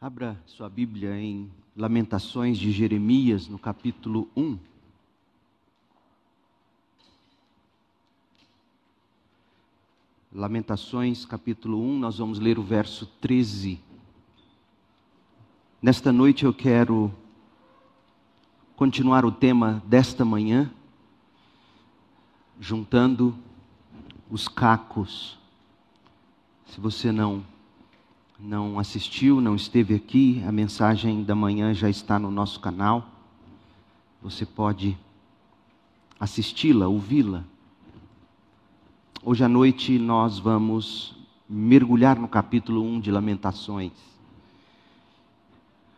Abra sua Bíblia em Lamentações de Jeremias, no capítulo 1. Lamentações, capítulo 1, nós vamos ler o verso 13. Nesta noite eu quero continuar o tema desta manhã, juntando os cacos. Se você não não assistiu, não esteve aqui, a mensagem da manhã já está no nosso canal. Você pode assisti-la, ouvi-la. Hoje à noite nós vamos mergulhar no capítulo 1 de Lamentações.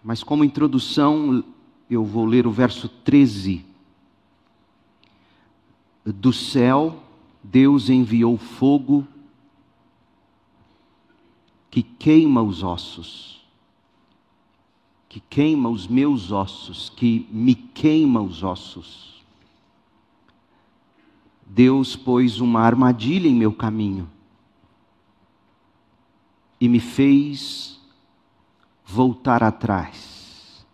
Mas como introdução, eu vou ler o verso 13. Do céu, Deus enviou fogo que queima os ossos, que queima os meus ossos, que me queima os ossos. Deus pôs uma armadilha em meu caminho e me fez voltar atrás,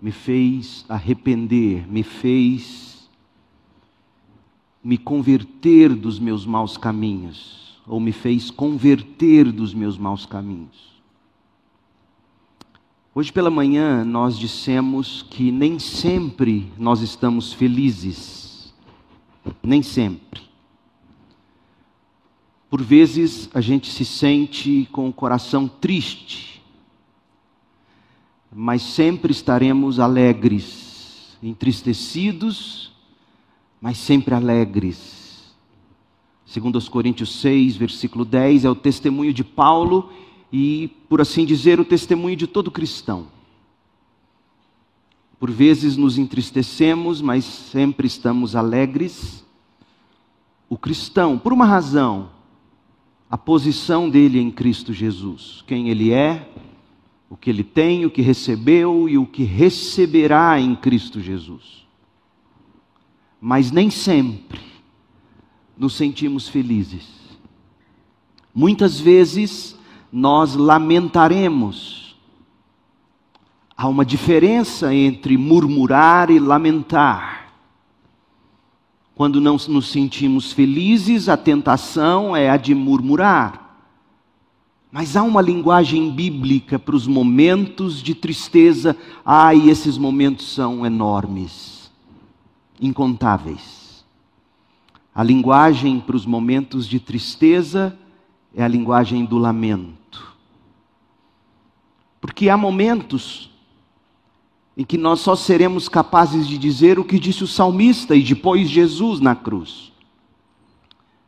me fez arrepender, me fez me converter dos meus maus caminhos ou me fez converter dos meus maus caminhos. Hoje pela manhã nós dissemos que nem sempre nós estamos felizes, nem sempre. Por vezes a gente se sente com o coração triste, mas sempre estaremos alegres, entristecidos, mas sempre alegres Segundo os Coríntios 6, versículo 10, é o testemunho de Paulo e, por assim dizer, o testemunho de todo cristão. Por vezes nos entristecemos, mas sempre estamos alegres. O cristão, por uma razão, a posição dele em Cristo Jesus, quem ele é, o que ele tem, o que recebeu e o que receberá em Cristo Jesus. Mas nem sempre nos sentimos felizes. Muitas vezes nós lamentaremos. Há uma diferença entre murmurar e lamentar. Quando não nos sentimos felizes, a tentação é a de murmurar. Mas há uma linguagem bíblica para os momentos de tristeza. Ai, ah, esses momentos são enormes, incontáveis. A linguagem para os momentos de tristeza é a linguagem do lamento. Porque há momentos em que nós só seremos capazes de dizer o que disse o salmista e depois Jesus na cruz: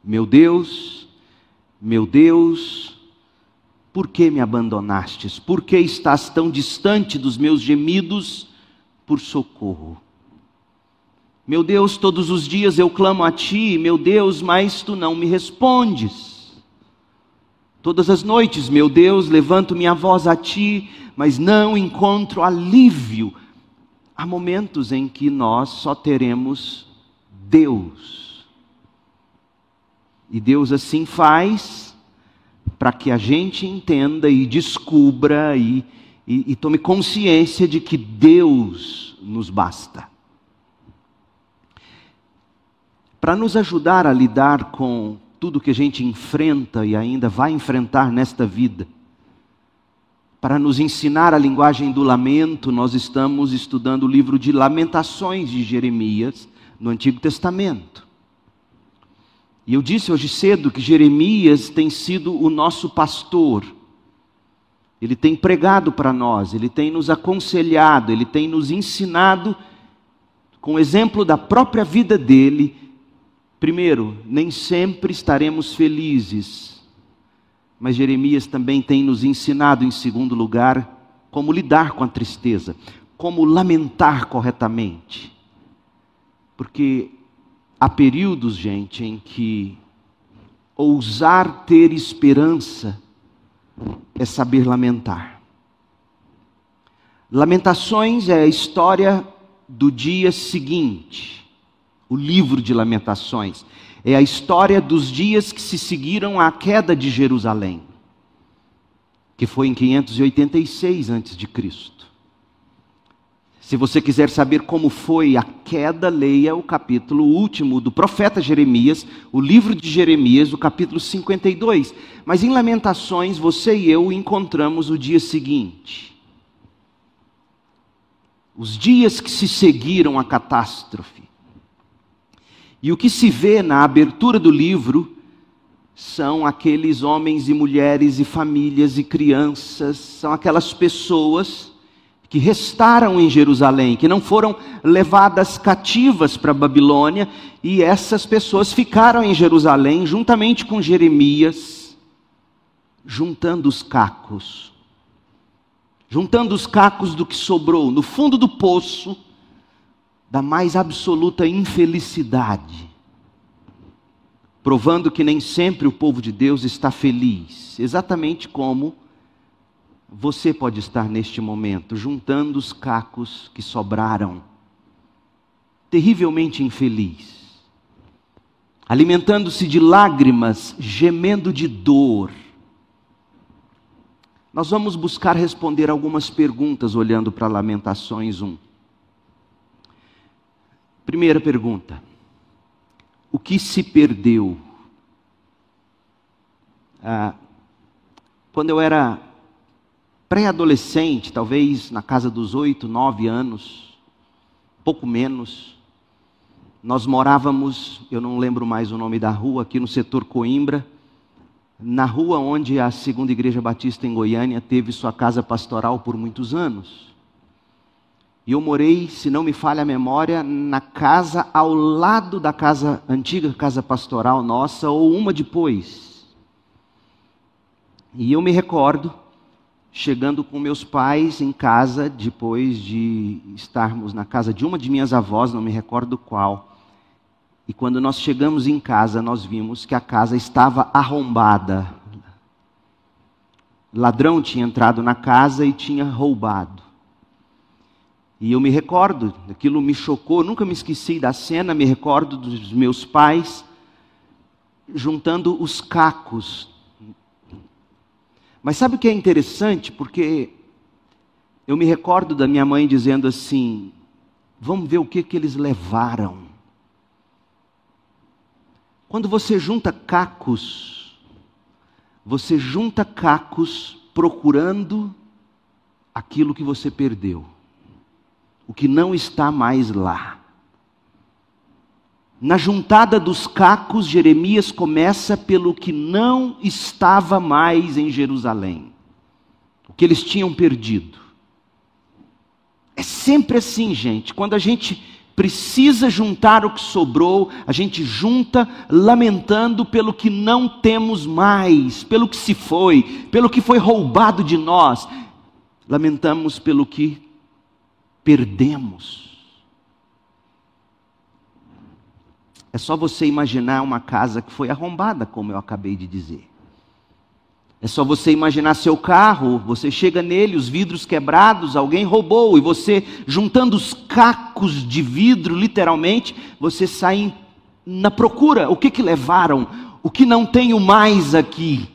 Meu Deus, meu Deus, por que me abandonastes? Por que estás tão distante dos meus gemidos por socorro? Meu Deus, todos os dias eu clamo a Ti, meu Deus, mas Tu não me respondes. Todas as noites, meu Deus, levanto minha voz a Ti, mas não encontro alívio. Há momentos em que nós só teremos Deus. E Deus assim faz para que a gente entenda e descubra e, e, e tome consciência de que Deus nos basta. Para nos ajudar a lidar com tudo que a gente enfrenta e ainda vai enfrentar nesta vida. Para nos ensinar a linguagem do lamento, nós estamos estudando o livro de Lamentações de Jeremias no Antigo Testamento. E eu disse hoje cedo que Jeremias tem sido o nosso pastor. Ele tem pregado para nós, ele tem nos aconselhado, ele tem nos ensinado, com o exemplo da própria vida dele, Primeiro, nem sempre estaremos felizes, mas Jeremias também tem nos ensinado, em segundo lugar, como lidar com a tristeza, como lamentar corretamente. Porque há períodos, gente, em que ousar ter esperança é saber lamentar. Lamentações é a história do dia seguinte o livro de Lamentações. É a história dos dias que se seguiram à queda de Jerusalém. que foi em 586 a.C. Se você quiser saber como foi a queda, leia o capítulo último do profeta Jeremias, o livro de Jeremias, o capítulo 52. Mas em Lamentações, você e eu encontramos o dia seguinte. Os dias que se seguiram à catástrofe. E o que se vê na abertura do livro são aqueles homens e mulheres e famílias e crianças, são aquelas pessoas que restaram em Jerusalém, que não foram levadas cativas para Babilônia, e essas pessoas ficaram em Jerusalém juntamente com Jeremias, juntando os cacos, juntando os cacos do que sobrou no fundo do poço da mais absoluta infelicidade, provando que nem sempre o povo de Deus está feliz, exatamente como você pode estar neste momento juntando os cacos que sobraram, terrivelmente infeliz, alimentando-se de lágrimas, gemendo de dor. Nós vamos buscar responder algumas perguntas olhando para Lamentações 1. Primeira pergunta: O que se perdeu? Ah, quando eu era pré-adolescente, talvez na casa dos oito, nove anos, pouco menos. Nós morávamos, eu não lembro mais o nome da rua, aqui no setor Coimbra, na rua onde a Segunda Igreja Batista em Goiânia teve sua casa pastoral por muitos anos. E eu morei, se não me falha a memória, na casa ao lado da casa antiga casa pastoral nossa ou uma depois. E eu me recordo chegando com meus pais em casa, depois de estarmos na casa de uma de minhas avós, não me recordo qual. E quando nós chegamos em casa, nós vimos que a casa estava arrombada. Ladrão tinha entrado na casa e tinha roubado. E eu me recordo, aquilo me chocou, nunca me esqueci da cena, me recordo dos meus pais juntando os cacos mas sabe o que é interessante? Porque eu me recordo da minha mãe dizendo assim: vamos ver o que, que eles levaram. Quando você junta cacos, você junta cacos procurando aquilo que você perdeu, o que não está mais lá. Na juntada dos cacos, Jeremias começa pelo que não estava mais em Jerusalém, o que eles tinham perdido. É sempre assim, gente, quando a gente precisa juntar o que sobrou, a gente junta lamentando pelo que não temos mais, pelo que se foi, pelo que foi roubado de nós, lamentamos pelo que perdemos. É só você imaginar uma casa que foi arrombada, como eu acabei de dizer. É só você imaginar seu carro, você chega nele, os vidros quebrados, alguém roubou, e você, juntando os cacos de vidro, literalmente, você sai na procura. O que que levaram? O que não tenho mais aqui?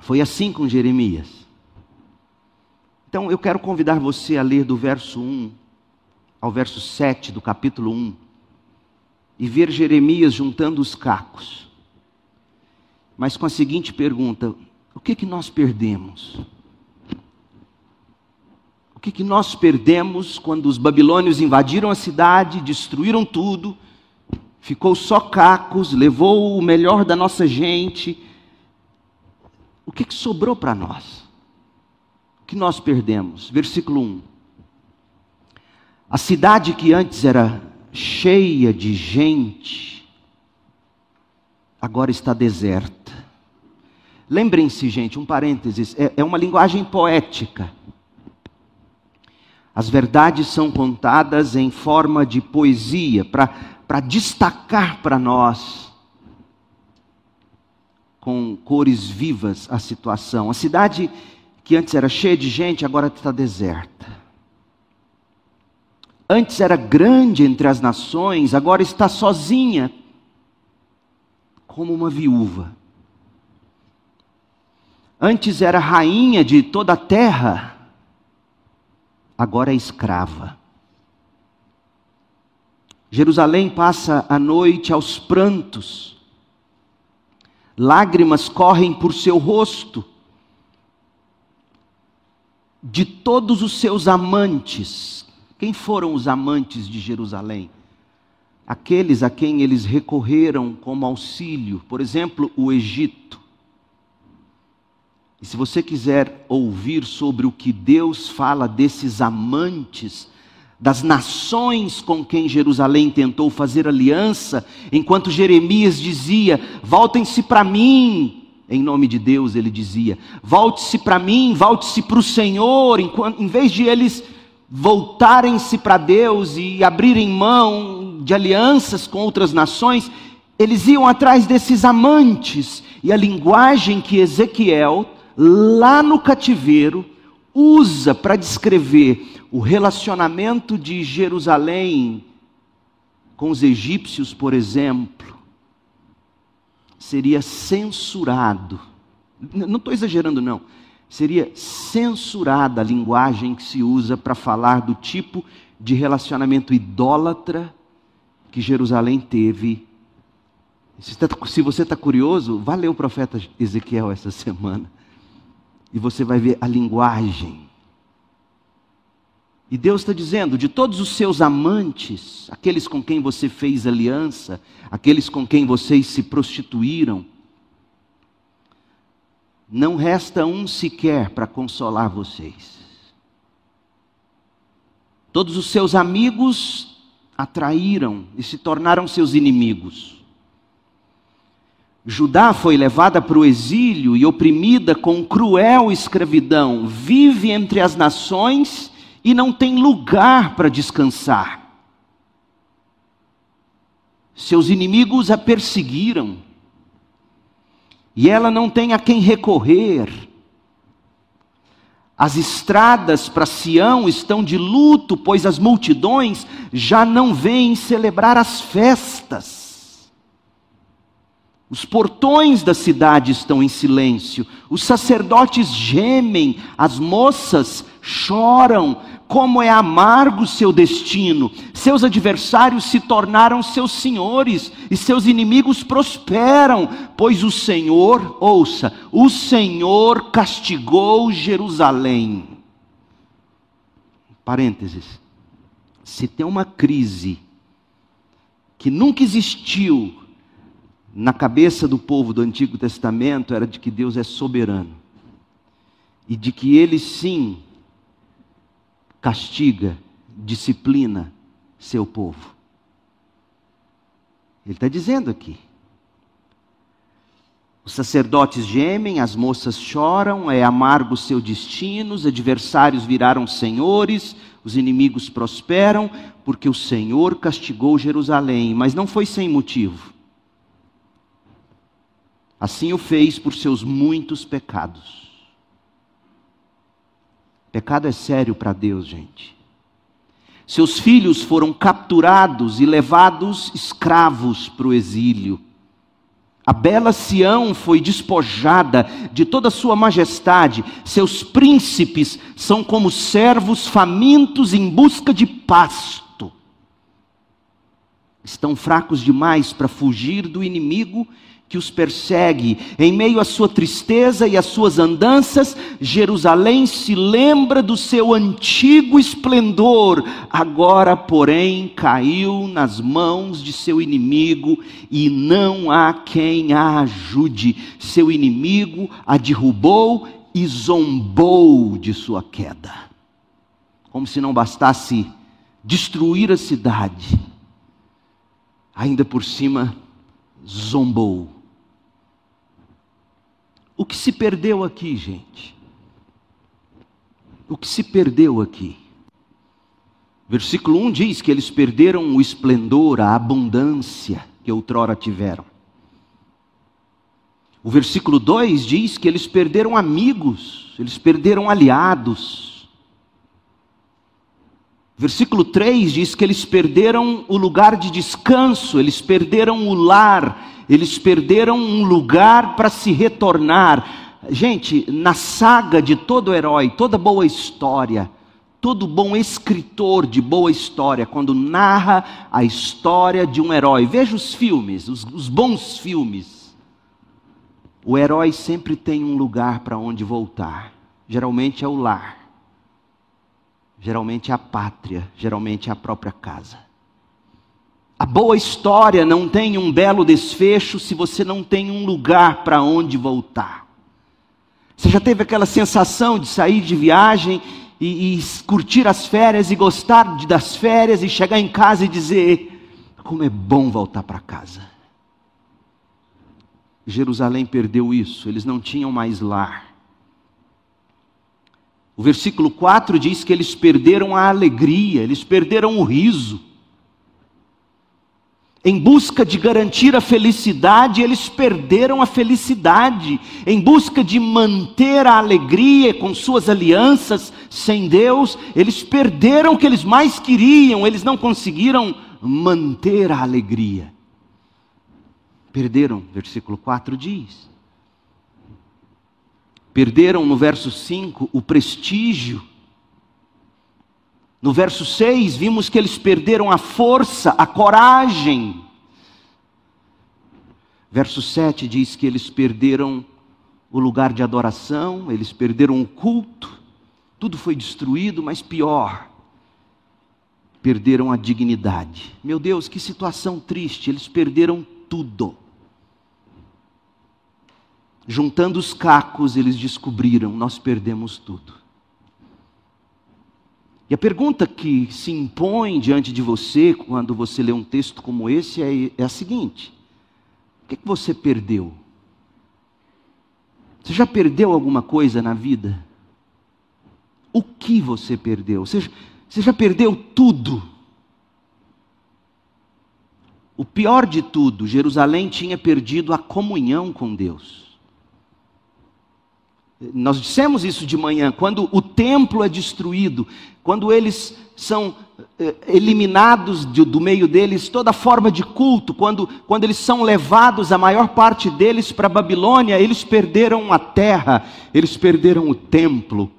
Foi assim com Jeremias. Então eu quero convidar você a ler do verso 1 ao verso 7 do capítulo 1 e ver Jeremias juntando os cacos, mas com a seguinte pergunta: o que que nós perdemos? O que que nós perdemos quando os babilônios invadiram a cidade, destruíram tudo, ficou só cacos, levou o melhor da nossa gente? O que que sobrou para nós? Que nós perdemos? Versículo 1. A cidade que antes era cheia de gente, agora está deserta. Lembrem-se, gente, um parênteses, é, é uma linguagem poética. As verdades são contadas em forma de poesia, para destacar para nós, com cores vivas, a situação. A cidade que antes era cheia de gente, agora está deserta. Antes era grande entre as nações, agora está sozinha, como uma viúva. antes era rainha de toda a terra, agora é escrava. Jerusalém passa a noite aos prantos, lágrimas correm por seu rosto, de todos os seus amantes. Quem foram os amantes de Jerusalém? Aqueles a quem eles recorreram como auxílio, por exemplo, o Egito. E se você quiser ouvir sobre o que Deus fala desses amantes, das nações com quem Jerusalém tentou fazer aliança, enquanto Jeremias dizia: Voltem-se para mim, em nome de Deus, ele dizia: Volte-se para mim, volte-se para o Senhor, enquanto, em vez de eles voltarem-se para Deus e abrirem mão de alianças com outras nações, eles iam atrás desses amantes, e a linguagem que Ezequiel lá no cativeiro, usa para descrever o relacionamento de Jerusalém com os egípcios, por exemplo, seria censurado. Não estou exagerando, não. Seria censurada a linguagem que se usa para falar do tipo de relacionamento idólatra que Jerusalém teve. Se você está curioso, vá ler o profeta Ezequiel essa semana e você vai ver a linguagem. E Deus está dizendo: de todos os seus amantes, aqueles com quem você fez aliança, aqueles com quem vocês se prostituíram, não resta um sequer para consolar vocês. Todos os seus amigos atraíram e se tornaram seus inimigos. Judá foi levada para o exílio e oprimida com cruel escravidão, vive entre as nações e não tem lugar para descansar. Seus inimigos a perseguiram, e ela não tem a quem recorrer. As estradas para Sião estão de luto, pois as multidões já não vêm celebrar as festas. Os portões da cidade estão em silêncio, os sacerdotes gemem, as moças choram, como é amargo seu destino. Seus adversários se tornaram seus senhores e seus inimigos prosperam, pois o Senhor, ouça, o Senhor castigou Jerusalém. Parênteses. Se tem uma crise que nunca existiu na cabeça do povo do Antigo Testamento era de que Deus é soberano e de que ele sim castiga, disciplina seu povo. Ele está dizendo aqui. Os sacerdotes gemem, as moças choram, é amargo seu destino, os adversários viraram senhores, os inimigos prosperam, porque o Senhor castigou Jerusalém, mas não foi sem motivo. Assim o fez por seus muitos pecados. Pecado é sério para Deus, gente. Seus filhos foram capturados e levados escravos para o exílio. A bela Sião foi despojada de toda sua majestade, seus príncipes são como servos famintos em busca de pasto. Estão fracos demais para fugir do inimigo que os persegue. Em meio à sua tristeza e às suas andanças, Jerusalém se lembra do seu antigo esplendor, agora, porém, caiu nas mãos de seu inimigo e não há quem a ajude. Seu inimigo a derrubou e zombou de sua queda. Como se não bastasse destruir a cidade, ainda por cima zombou. O que se perdeu aqui, gente? O que se perdeu aqui? Versículo 1 diz que eles perderam o esplendor, a abundância que outrora tiveram. O versículo 2 diz que eles perderam amigos, eles perderam aliados. Versículo 3 diz que eles perderam o lugar de descanso, eles perderam o lar, eles perderam um lugar para se retornar. gente, na saga de todo herói, toda boa história, todo bom escritor de boa história, quando narra a história de um herói, veja os filmes, os, os bons filmes. O herói sempre tem um lugar para onde voltar. Geralmente é o lar, geralmente é a pátria, geralmente é a própria casa. A boa história não tem um belo desfecho se você não tem um lugar para onde voltar. Você já teve aquela sensação de sair de viagem e, e curtir as férias e gostar de, das férias e chegar em casa e dizer: como é bom voltar para casa. Jerusalém perdeu isso, eles não tinham mais lar. O versículo 4 diz que eles perderam a alegria, eles perderam o riso. Em busca de garantir a felicidade, eles perderam a felicidade. Em busca de manter a alegria com suas alianças sem Deus, eles perderam o que eles mais queriam, eles não conseguiram manter a alegria. Perderam, versículo 4 diz. Perderam no verso 5 o prestígio no verso 6, vimos que eles perderam a força, a coragem. Verso 7 diz que eles perderam o lugar de adoração, eles perderam o culto, tudo foi destruído, mas pior, perderam a dignidade. Meu Deus, que situação triste, eles perderam tudo. Juntando os cacos, eles descobriram: nós perdemos tudo. E a pergunta que se impõe diante de você quando você lê um texto como esse é, é a seguinte: o que, que você perdeu? Você já perdeu alguma coisa na vida? O que você perdeu? Você, você já perdeu tudo? O pior de tudo, Jerusalém tinha perdido a comunhão com Deus. Nós dissemos isso de manhã, quando o templo é destruído, quando eles são eh, eliminados do meio deles toda forma de culto, quando, quando eles são levados, a maior parte deles para Babilônia, eles perderam a terra, eles perderam o templo,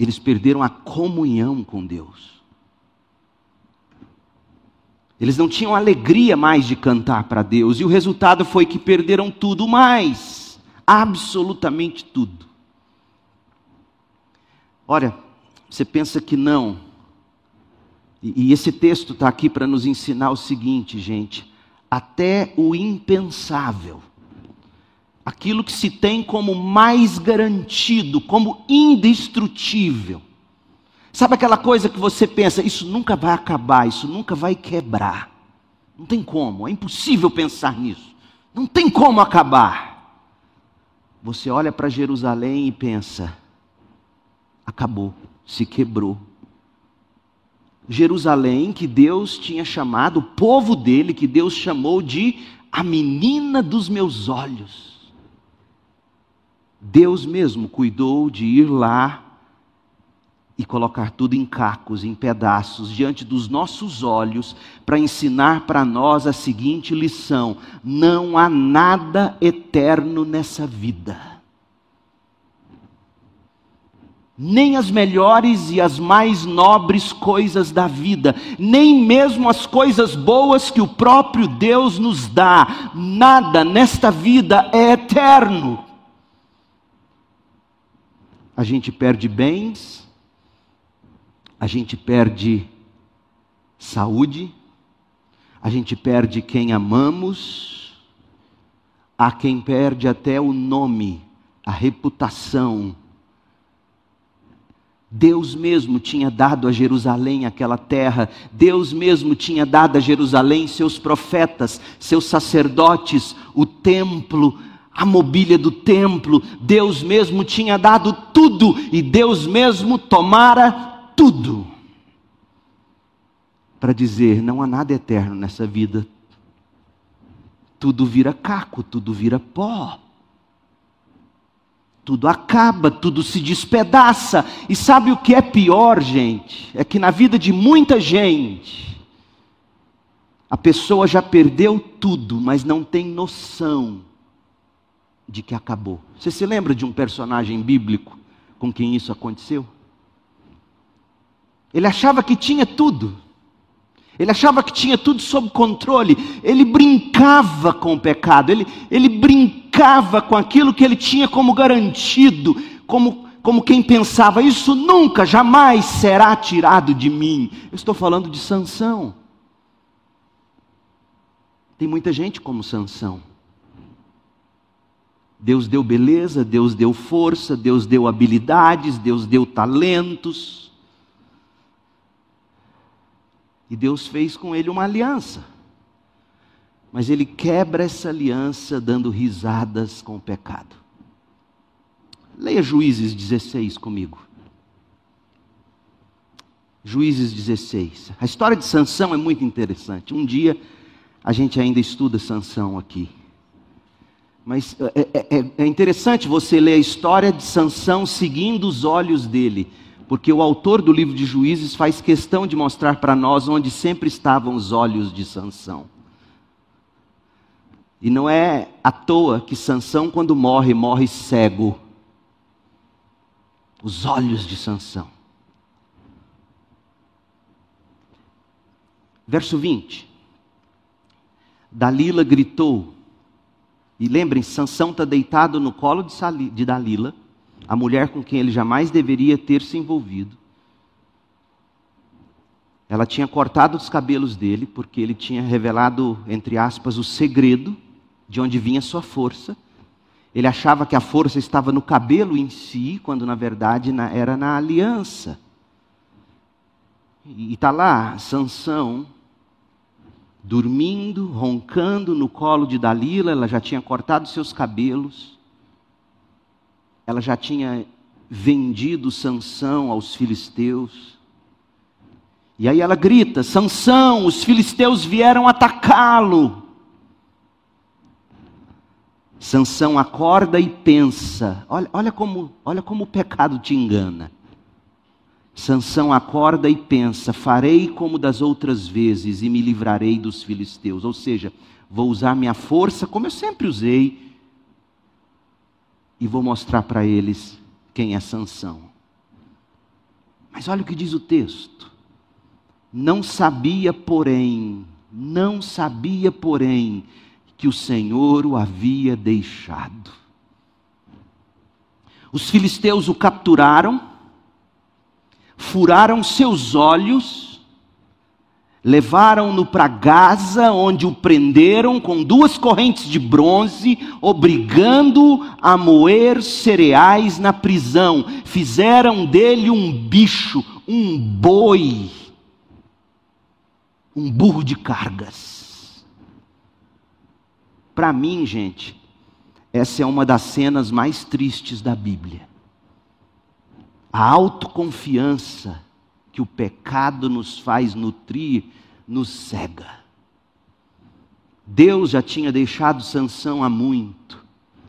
eles perderam a comunhão com Deus. Eles não tinham alegria mais de cantar para Deus, e o resultado foi que perderam tudo mais absolutamente tudo. Olha, você pensa que não, e, e esse texto está aqui para nos ensinar o seguinte, gente: até o impensável, aquilo que se tem como mais garantido, como indestrutível. Sabe aquela coisa que você pensa, isso nunca vai acabar, isso nunca vai quebrar. Não tem como, é impossível pensar nisso. Não tem como acabar. Você olha para Jerusalém e pensa: acabou, se quebrou. Jerusalém, que Deus tinha chamado, o povo dele, que Deus chamou de a menina dos meus olhos. Deus mesmo cuidou de ir lá e colocar tudo em cacos, em pedaços, diante dos nossos olhos, para ensinar para nós a seguinte lição: não há nada eterno nessa vida. Nem as melhores e as mais nobres coisas da vida, nem mesmo as coisas boas que o próprio Deus nos dá, nada nesta vida é eterno. A gente perde bens, a gente perde saúde, a gente perde quem amamos, há quem perde até o nome, a reputação. Deus mesmo tinha dado a Jerusalém aquela terra, Deus mesmo tinha dado a Jerusalém seus profetas, seus sacerdotes, o templo, a mobília do templo, Deus mesmo tinha dado tudo e Deus mesmo tomara tudo para dizer: não há nada eterno nessa vida. Tudo vira caco, tudo vira pó. Tudo acaba, tudo se despedaça. E sabe o que é pior, gente? É que na vida de muita gente, a pessoa já perdeu tudo, mas não tem noção de que acabou. Você se lembra de um personagem bíblico com quem isso aconteceu? Ele achava que tinha tudo. Ele achava que tinha tudo sob controle. Ele brincava com o pecado. Ele, ele brincava com aquilo que ele tinha como garantido, como, como quem pensava: Isso nunca, jamais será tirado de mim. Eu estou falando de Sansão. Tem muita gente como Sansão. Deus deu beleza, Deus deu força, Deus deu habilidades, Deus deu talentos. E Deus fez com ele uma aliança. Mas ele quebra essa aliança dando risadas com o pecado. Leia Juízes 16 comigo. Juízes 16. A história de Sansão é muito interessante. Um dia a gente ainda estuda Sansão aqui. Mas é, é, é, é interessante você ler a história de Sansão seguindo os olhos dele porque o autor do livro de Juízes faz questão de mostrar para nós onde sempre estavam os olhos de Sansão. E não é à toa que Sansão quando morre, morre cego. Os olhos de Sansão. Verso 20. Dalila gritou. E lembrem, Sansão está deitado no colo de Dalila a mulher com quem ele jamais deveria ter se envolvido. Ela tinha cortado os cabelos dele, porque ele tinha revelado, entre aspas, o segredo de onde vinha sua força. Ele achava que a força estava no cabelo em si, quando na verdade era na aliança. E está lá, Sansão, dormindo, roncando no colo de Dalila, ela já tinha cortado seus cabelos ela já tinha vendido Sansão aos filisteus. E aí ela grita: Sansão, os filisteus vieram atacá-lo. Sansão acorda e pensa. Olha, olha, como, olha como o pecado te engana. Sansão acorda e pensa: farei como das outras vezes e me livrarei dos filisteus. Ou seja, vou usar minha força como eu sempre usei e vou mostrar para eles quem é Sansão. Mas olha o que diz o texto. Não sabia, porém, não sabia, porém, que o Senhor o havia deixado. Os filisteus o capturaram, furaram seus olhos Levaram-no para Gaza, onde o prenderam com duas correntes de bronze, obrigando a moer cereais na prisão. Fizeram dele um bicho, um boi, um burro de cargas. Para mim, gente, essa é uma das cenas mais tristes da Bíblia. A autoconfiança que o pecado nos faz nutrir, nos cega. Deus já tinha deixado Sansão há muito.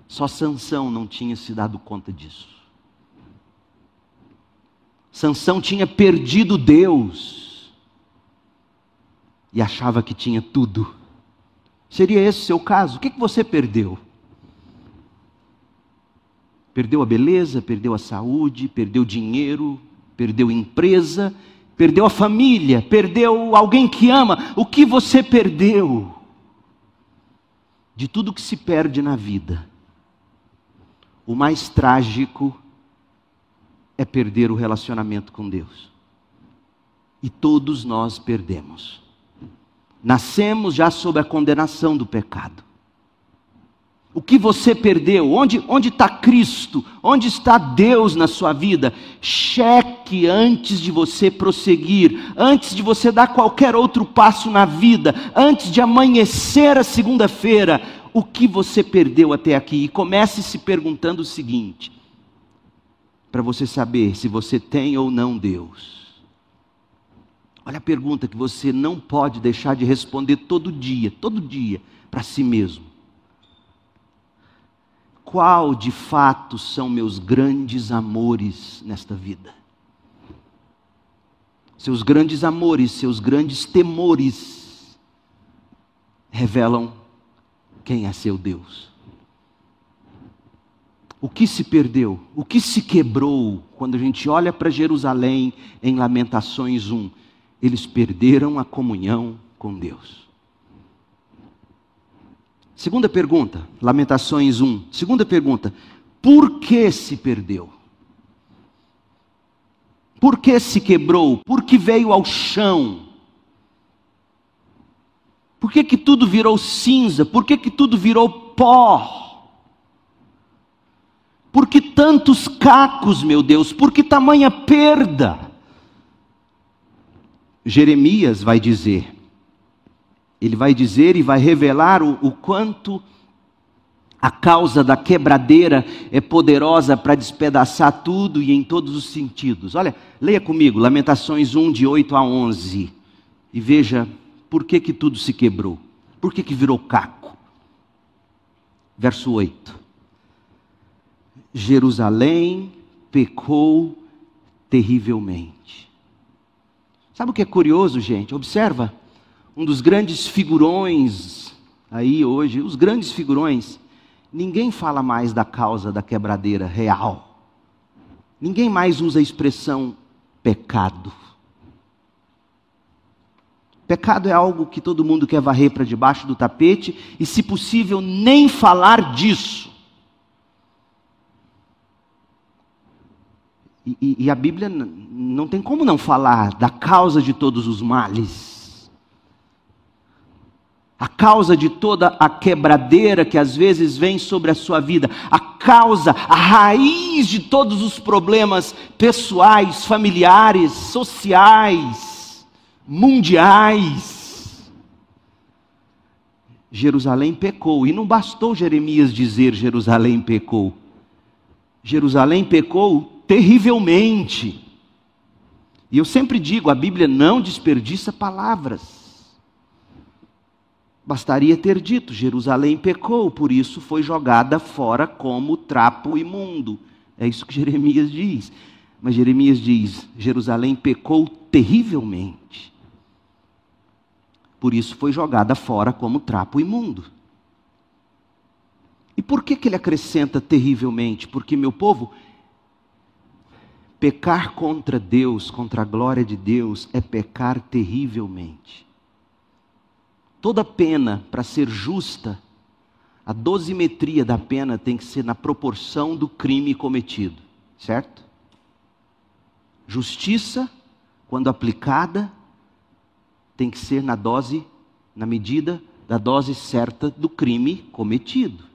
Só Sansão não tinha se dado conta disso. Sansão tinha perdido Deus e achava que tinha tudo. Seria esse o seu caso? O que, que você perdeu? Perdeu a beleza, perdeu a saúde, perdeu dinheiro, perdeu empresa, perdeu a família, perdeu alguém que ama. O que você perdeu? De tudo que se perde na vida, o mais trágico é perder o relacionamento com Deus. E todos nós perdemos. Nascemos já sob a condenação do pecado. O que você perdeu? Onde está Cristo? Onde está Deus na sua vida? Cheque antes de você prosseguir, antes de você dar qualquer outro passo na vida, antes de amanhecer a segunda-feira, o que você perdeu até aqui? E comece se perguntando o seguinte: para você saber se você tem ou não Deus. Olha a pergunta que você não pode deixar de responder todo dia, todo dia, para si mesmo qual de fato são meus grandes amores nesta vida. Seus grandes amores, seus grandes temores revelam quem é seu Deus. O que se perdeu? O que se quebrou quando a gente olha para Jerusalém em Lamentações 1? Eles perderam a comunhão com Deus. Segunda pergunta, Lamentações 1. Segunda pergunta, por que se perdeu? Por que se quebrou? Por que veio ao chão? Por que, que tudo virou cinza? Por que, que tudo virou pó? Por que tantos cacos, meu Deus? Por que tamanha perda? Jeremias vai dizer, ele vai dizer e vai revelar o, o quanto a causa da quebradeira é poderosa para despedaçar tudo e em todos os sentidos. Olha, leia comigo, Lamentações 1, de 8 a 11, e veja por que, que tudo se quebrou? Por que, que virou caco? Verso 8: Jerusalém pecou terrivelmente. Sabe o que é curioso, gente? Observa, um dos grandes figurões aí hoje, os grandes figurões, ninguém fala mais da causa da quebradeira real. Ninguém mais usa a expressão pecado. Pecado é algo que todo mundo quer varrer para debaixo do tapete e, se possível, nem falar disso. E, e, e a Bíblia não tem como não falar da causa de todos os males. Causa de toda a quebradeira que às vezes vem sobre a sua vida, a causa, a raiz de todos os problemas pessoais, familiares, sociais mundiais. Jerusalém pecou, e não bastou Jeremias dizer Jerusalém pecou. Jerusalém pecou terrivelmente. E eu sempre digo, a Bíblia não desperdiça palavras. Bastaria ter dito: Jerusalém pecou, por isso foi jogada fora como trapo imundo. É isso que Jeremias diz. Mas Jeremias diz: Jerusalém pecou terrivelmente por isso foi jogada fora como trapo imundo. E por que, que ele acrescenta terrivelmente? Porque, meu povo, pecar contra Deus, contra a glória de Deus, é pecar terrivelmente. Toda pena, para ser justa, a dosimetria da pena tem que ser na proporção do crime cometido, certo? Justiça, quando aplicada, tem que ser na dose, na medida da dose certa do crime cometido.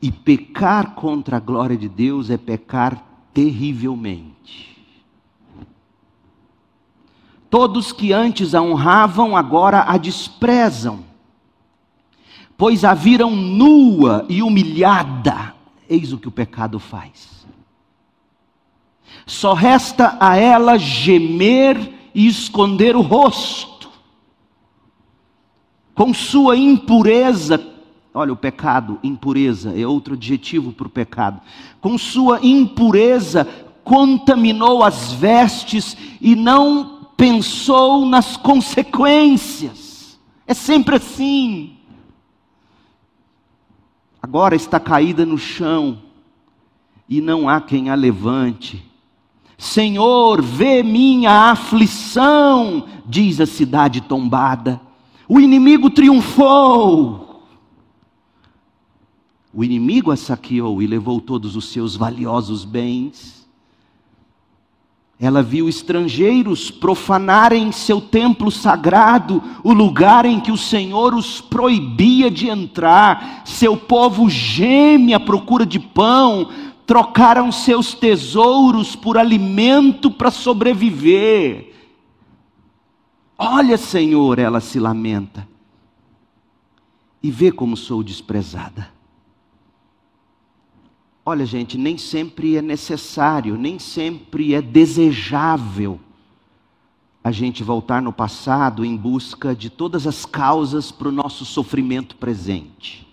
E pecar contra a glória de Deus é pecar terrivelmente. Todos que antes a honravam, agora a desprezam, pois a viram nua e humilhada. Eis o que o pecado faz. Só resta a ela gemer e esconder o rosto. Com sua impureza, olha o pecado, impureza é outro adjetivo para o pecado. Com sua impureza, contaminou as vestes e não pensou nas consequências. É sempre assim. Agora está caída no chão e não há quem a levante Senhor, vê minha aflição, diz a cidade tombada. O inimigo triunfou. O inimigo a saqueou e levou todos os seus valiosos bens. Ela viu estrangeiros profanarem seu templo sagrado, o lugar em que o Senhor os proibia de entrar. Seu povo geme à procura de pão, trocaram seus tesouros por alimento para sobreviver. Olha, Senhor, ela se lamenta, e vê como sou desprezada. Olha, gente, nem sempre é necessário, nem sempre é desejável a gente voltar no passado em busca de todas as causas para o nosso sofrimento presente.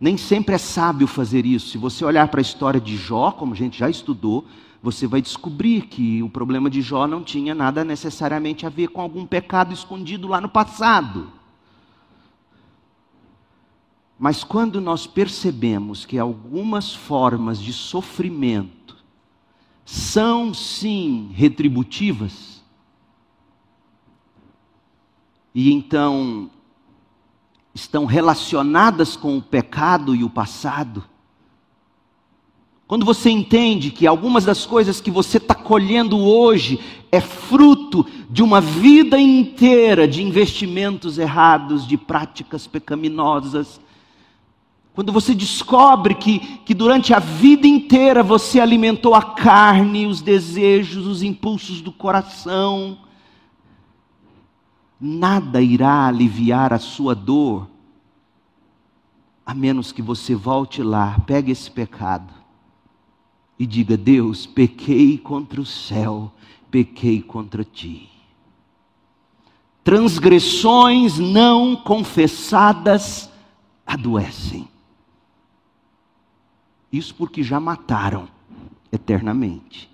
Nem sempre é sábio fazer isso. Se você olhar para a história de Jó, como a gente já estudou, você vai descobrir que o problema de Jó não tinha nada necessariamente a ver com algum pecado escondido lá no passado. Mas quando nós percebemos que algumas formas de sofrimento são sim retributivas, e então estão relacionadas com o pecado e o passado, quando você entende que algumas das coisas que você está colhendo hoje é fruto de uma vida inteira de investimentos errados, de práticas pecaminosas, quando você descobre que, que durante a vida inteira você alimentou a carne, os desejos, os impulsos do coração, nada irá aliviar a sua dor, a menos que você volte lá, pegue esse pecado e diga: Deus, pequei contra o céu, pequei contra ti. Transgressões não confessadas adoecem. Isso porque já mataram eternamente.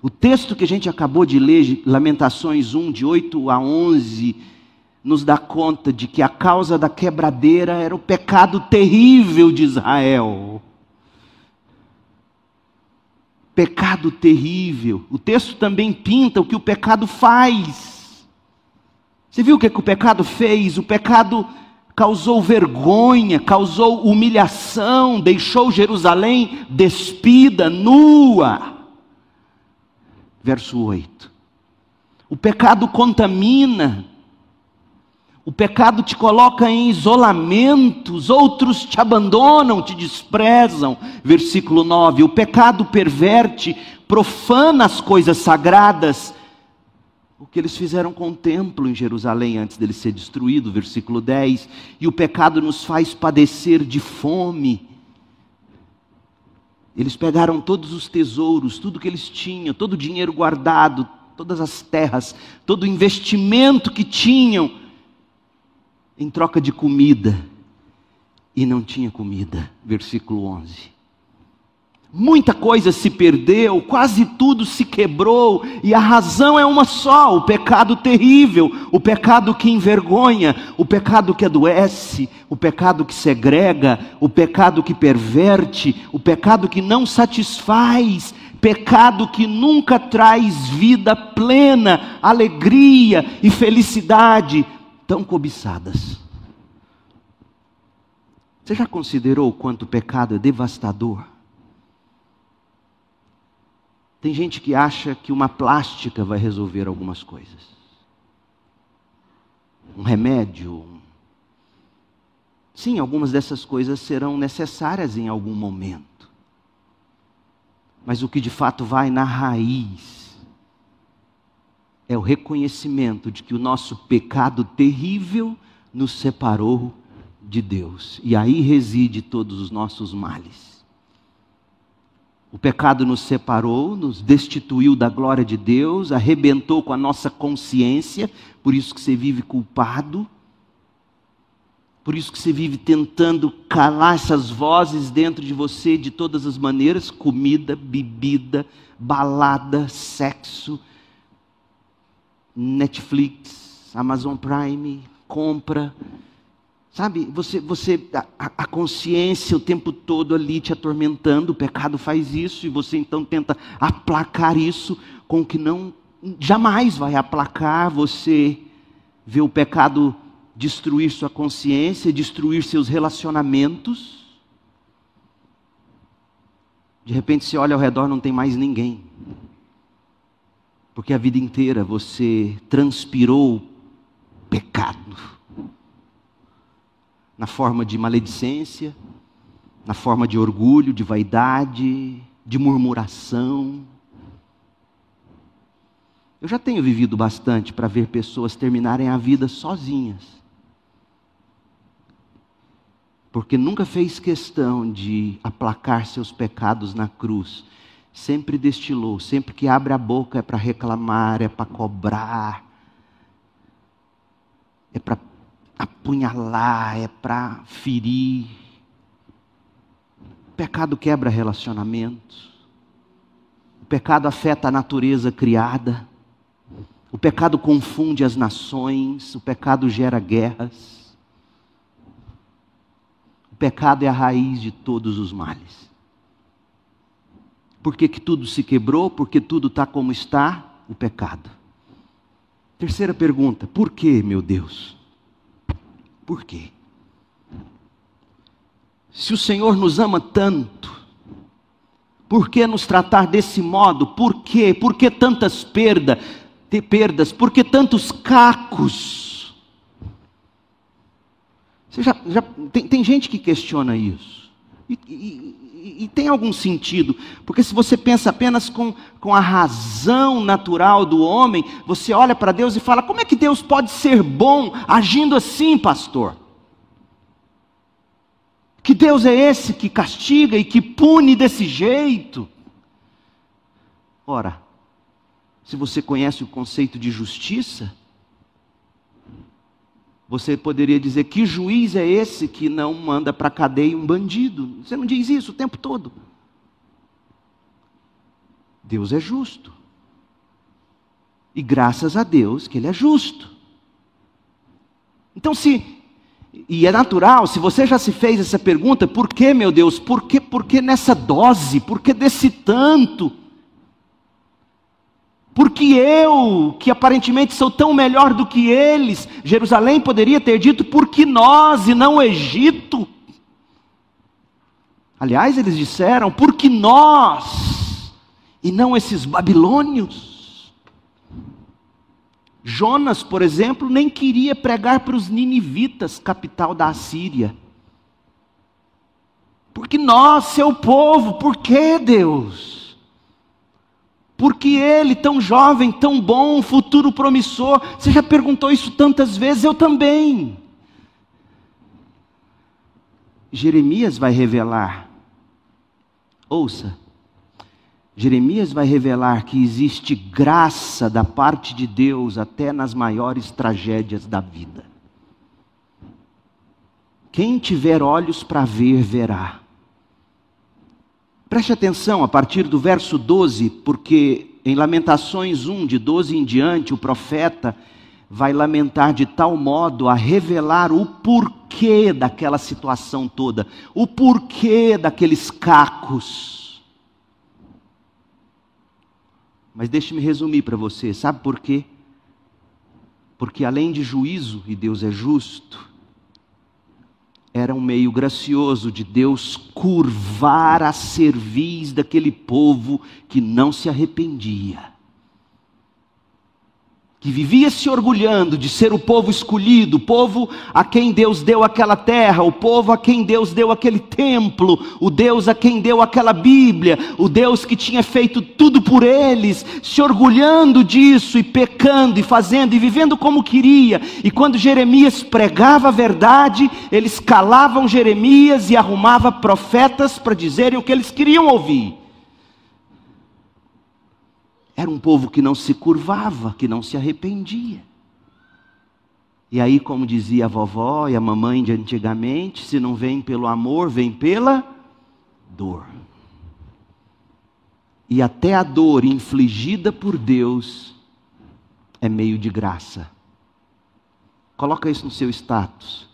O texto que a gente acabou de ler, Lamentações 1, de 8 a 11, nos dá conta de que a causa da quebradeira era o pecado terrível de Israel pecado terrível. O texto também pinta o que o pecado faz. Você viu o que, que o pecado fez? O pecado causou vergonha, causou humilhação, deixou Jerusalém despida, nua. Verso 8. O pecado contamina, o pecado te coloca em isolamento, os outros te abandonam, te desprezam. Versículo 9: o pecado perverte, profana as coisas sagradas. O que eles fizeram com o templo em Jerusalém antes dele ser destruído, versículo 10. E o pecado nos faz padecer de fome. Eles pegaram todos os tesouros, tudo que eles tinham, todo o dinheiro guardado, todas as terras, todo o investimento que tinham em troca de comida e não tinha comida. Versículo 11. Muita coisa se perdeu, quase tudo se quebrou, e a razão é uma só: o pecado terrível, o pecado que envergonha, o pecado que adoece, o pecado que segrega, o pecado que perverte, o pecado que não satisfaz, pecado que nunca traz vida plena, alegria e felicidade, tão cobiçadas. Você já considerou o quanto o pecado é devastador? Tem gente que acha que uma plástica vai resolver algumas coisas. Um remédio. Sim, algumas dessas coisas serão necessárias em algum momento. Mas o que de fato vai na raiz é o reconhecimento de que o nosso pecado terrível nos separou de Deus. E aí reside todos os nossos males. O pecado nos separou, nos destituiu da glória de Deus, arrebentou com a nossa consciência, por isso que você vive culpado. Por isso que você vive tentando calar essas vozes dentro de você de todas as maneiras: comida, bebida, balada, sexo, Netflix, Amazon Prime, compra. Sabe, você, você a, a, consciência o tempo todo ali te atormentando, o pecado faz isso, e você então tenta aplacar isso com o que não jamais vai aplacar. Você vê o pecado destruir sua consciência, destruir seus relacionamentos. De repente você olha ao redor, não tem mais ninguém. Porque a vida inteira você transpirou pecado. Na forma de maledicência, na forma de orgulho, de vaidade, de murmuração. Eu já tenho vivido bastante para ver pessoas terminarem a vida sozinhas. Porque nunca fez questão de aplacar seus pecados na cruz sempre destilou, sempre que abre a boca é para reclamar, é para cobrar, é para apunhalar, é para ferir. O pecado quebra relacionamentos. O pecado afeta a natureza criada. O pecado confunde as nações, o pecado gera guerras. O pecado é a raiz de todos os males. Por que, que tudo se quebrou? Porque tudo está como está? O pecado. Terceira pergunta: por que, meu Deus? Por quê? Se o Senhor nos ama tanto, por que nos tratar desse modo? Por quê? Por que tantas perdas? perdas? Por que tantos cacos? Você já, já tem, tem gente que questiona isso. E, e, tem algum sentido, porque se você pensa apenas com, com a razão natural do homem, você olha para Deus e fala: como é que Deus pode ser bom agindo assim, pastor? Que Deus é esse que castiga e que pune desse jeito? Ora, se você conhece o conceito de justiça, você poderia dizer: que juiz é esse que não manda para cadeia um bandido? Você não diz isso o tempo todo. Deus é justo. E graças a Deus que Ele é justo. Então, se e é natural, se você já se fez essa pergunta, por que, meu Deus? Por que, por que nessa dose? Por que desse tanto? Porque eu, que aparentemente sou tão melhor do que eles, Jerusalém poderia ter dito, porque nós e não o Egito. Aliás, eles disseram, porque nós e não esses babilônios. Jonas, por exemplo, nem queria pregar para os ninivitas, capital da Assíria. Porque nós, seu povo, por que Deus? Porque ele, tão jovem, tão bom, futuro promissor, você já perguntou isso tantas vezes, eu também. Jeremias vai revelar, ouça, Jeremias vai revelar que existe graça da parte de Deus até nas maiores tragédias da vida. Quem tiver olhos para ver, verá. Preste atenção a partir do verso 12, porque em Lamentações 1, de 12 em diante, o profeta vai lamentar de tal modo a revelar o porquê daquela situação toda, o porquê daqueles cacos Mas deixe-me resumir para você, sabe por quê? Porque além de juízo, e Deus é justo, era um meio gracioso de Deus curvar a cerviz daquele povo que não se arrependia que vivia se orgulhando de ser o povo escolhido, o povo a quem Deus deu aquela terra, o povo a quem Deus deu aquele templo, o Deus a quem deu aquela Bíblia, o Deus que tinha feito tudo por eles, se orgulhando disso e pecando e fazendo e vivendo como queria. E quando Jeremias pregava a verdade, eles calavam Jeremias e arrumava profetas para dizerem o que eles queriam ouvir. Era um povo que não se curvava, que não se arrependia. E aí, como dizia a vovó e a mamãe de antigamente, se não vem pelo amor, vem pela dor. E até a dor infligida por Deus é meio de graça. Coloca isso no seu status.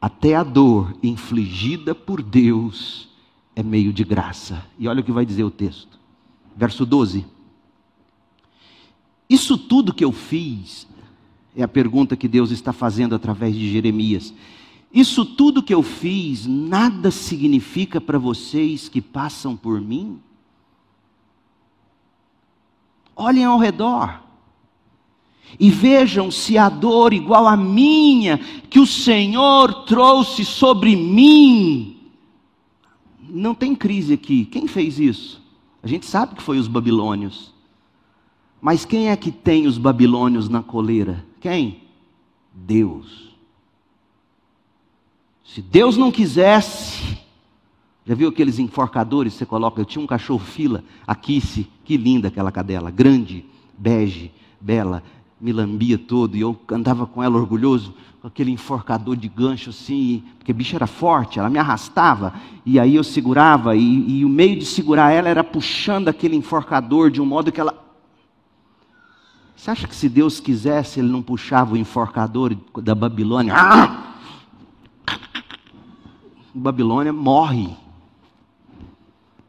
Até a dor infligida por Deus é meio de graça. E olha o que vai dizer o texto. Verso 12. Isso tudo que eu fiz, é a pergunta que Deus está fazendo através de Jeremias. Isso tudo que eu fiz, nada significa para vocês que passam por mim? Olhem ao redor e vejam se a dor igual à minha que o Senhor trouxe sobre mim. Não tem crise aqui. Quem fez isso? A gente sabe que foi os babilônios. Mas quem é que tem os babilônios na coleira? Quem? Deus. Se Deus não quisesse, já viu aqueles enforcadores que você coloca? Eu tinha um cachorro fila, a Kissy, que linda aquela cadela, grande, bege, bela, me lambia todo, e eu andava com ela orgulhoso, com aquele enforcador de gancho assim, porque a bicha era forte, ela me arrastava, e aí eu segurava, e, e o meio de segurar ela era puxando aquele enforcador de um modo que ela você acha que se Deus quisesse, ele não puxava o enforcador da Babilônia? Ah! Babilônia morre.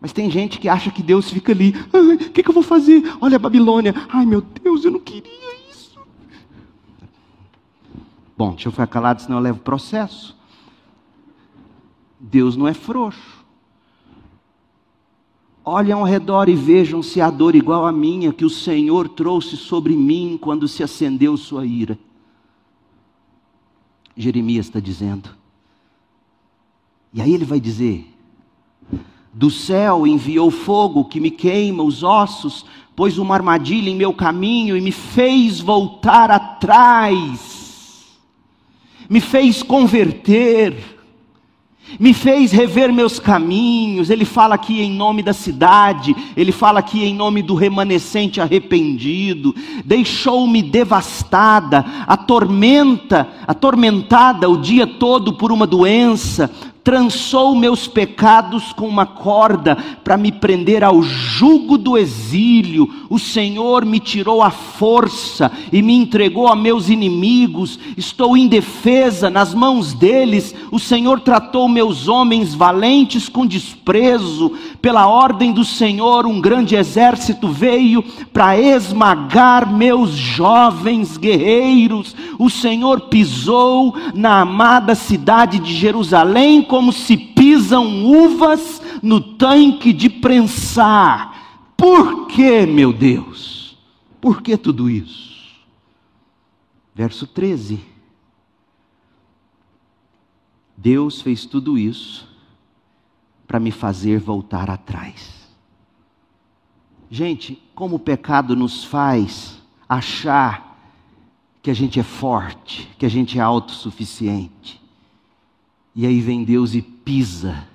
Mas tem gente que acha que Deus fica ali. O que, que eu vou fazer? Olha a Babilônia. Ai meu Deus, eu não queria isso. Bom, deixa eu ficar calado, senão eu levo processo. Deus não é frouxo. Olhem ao redor e vejam se há dor igual a minha que o Senhor trouxe sobre mim quando se acendeu sua ira. Jeremias está dizendo. E aí ele vai dizer: Do céu enviou fogo que me queima os ossos, pôs uma armadilha em meu caminho e me fez voltar atrás, me fez converter me fez rever meus caminhos. Ele fala aqui em nome da cidade, ele fala aqui em nome do remanescente arrependido. Deixou-me devastada, atormenta, atormentada o dia todo por uma doença, trançou meus pecados com uma corda para me prender ao jugo do exílio. O Senhor me tirou a força e me entregou a meus inimigos. Estou indefesa nas mãos deles. O Senhor tratou meus homens valentes com desprezo. Pela ordem do Senhor, um grande exército veio para esmagar meus jovens guerreiros. O Senhor pisou na amada cidade de Jerusalém como se pisam uvas no tanque de prensar. Por que, meu Deus? Por que tudo isso? Verso 13. Deus fez tudo isso para me fazer voltar atrás. Gente, como o pecado nos faz achar que a gente é forte, que a gente é autossuficiente. E aí vem Deus e pisa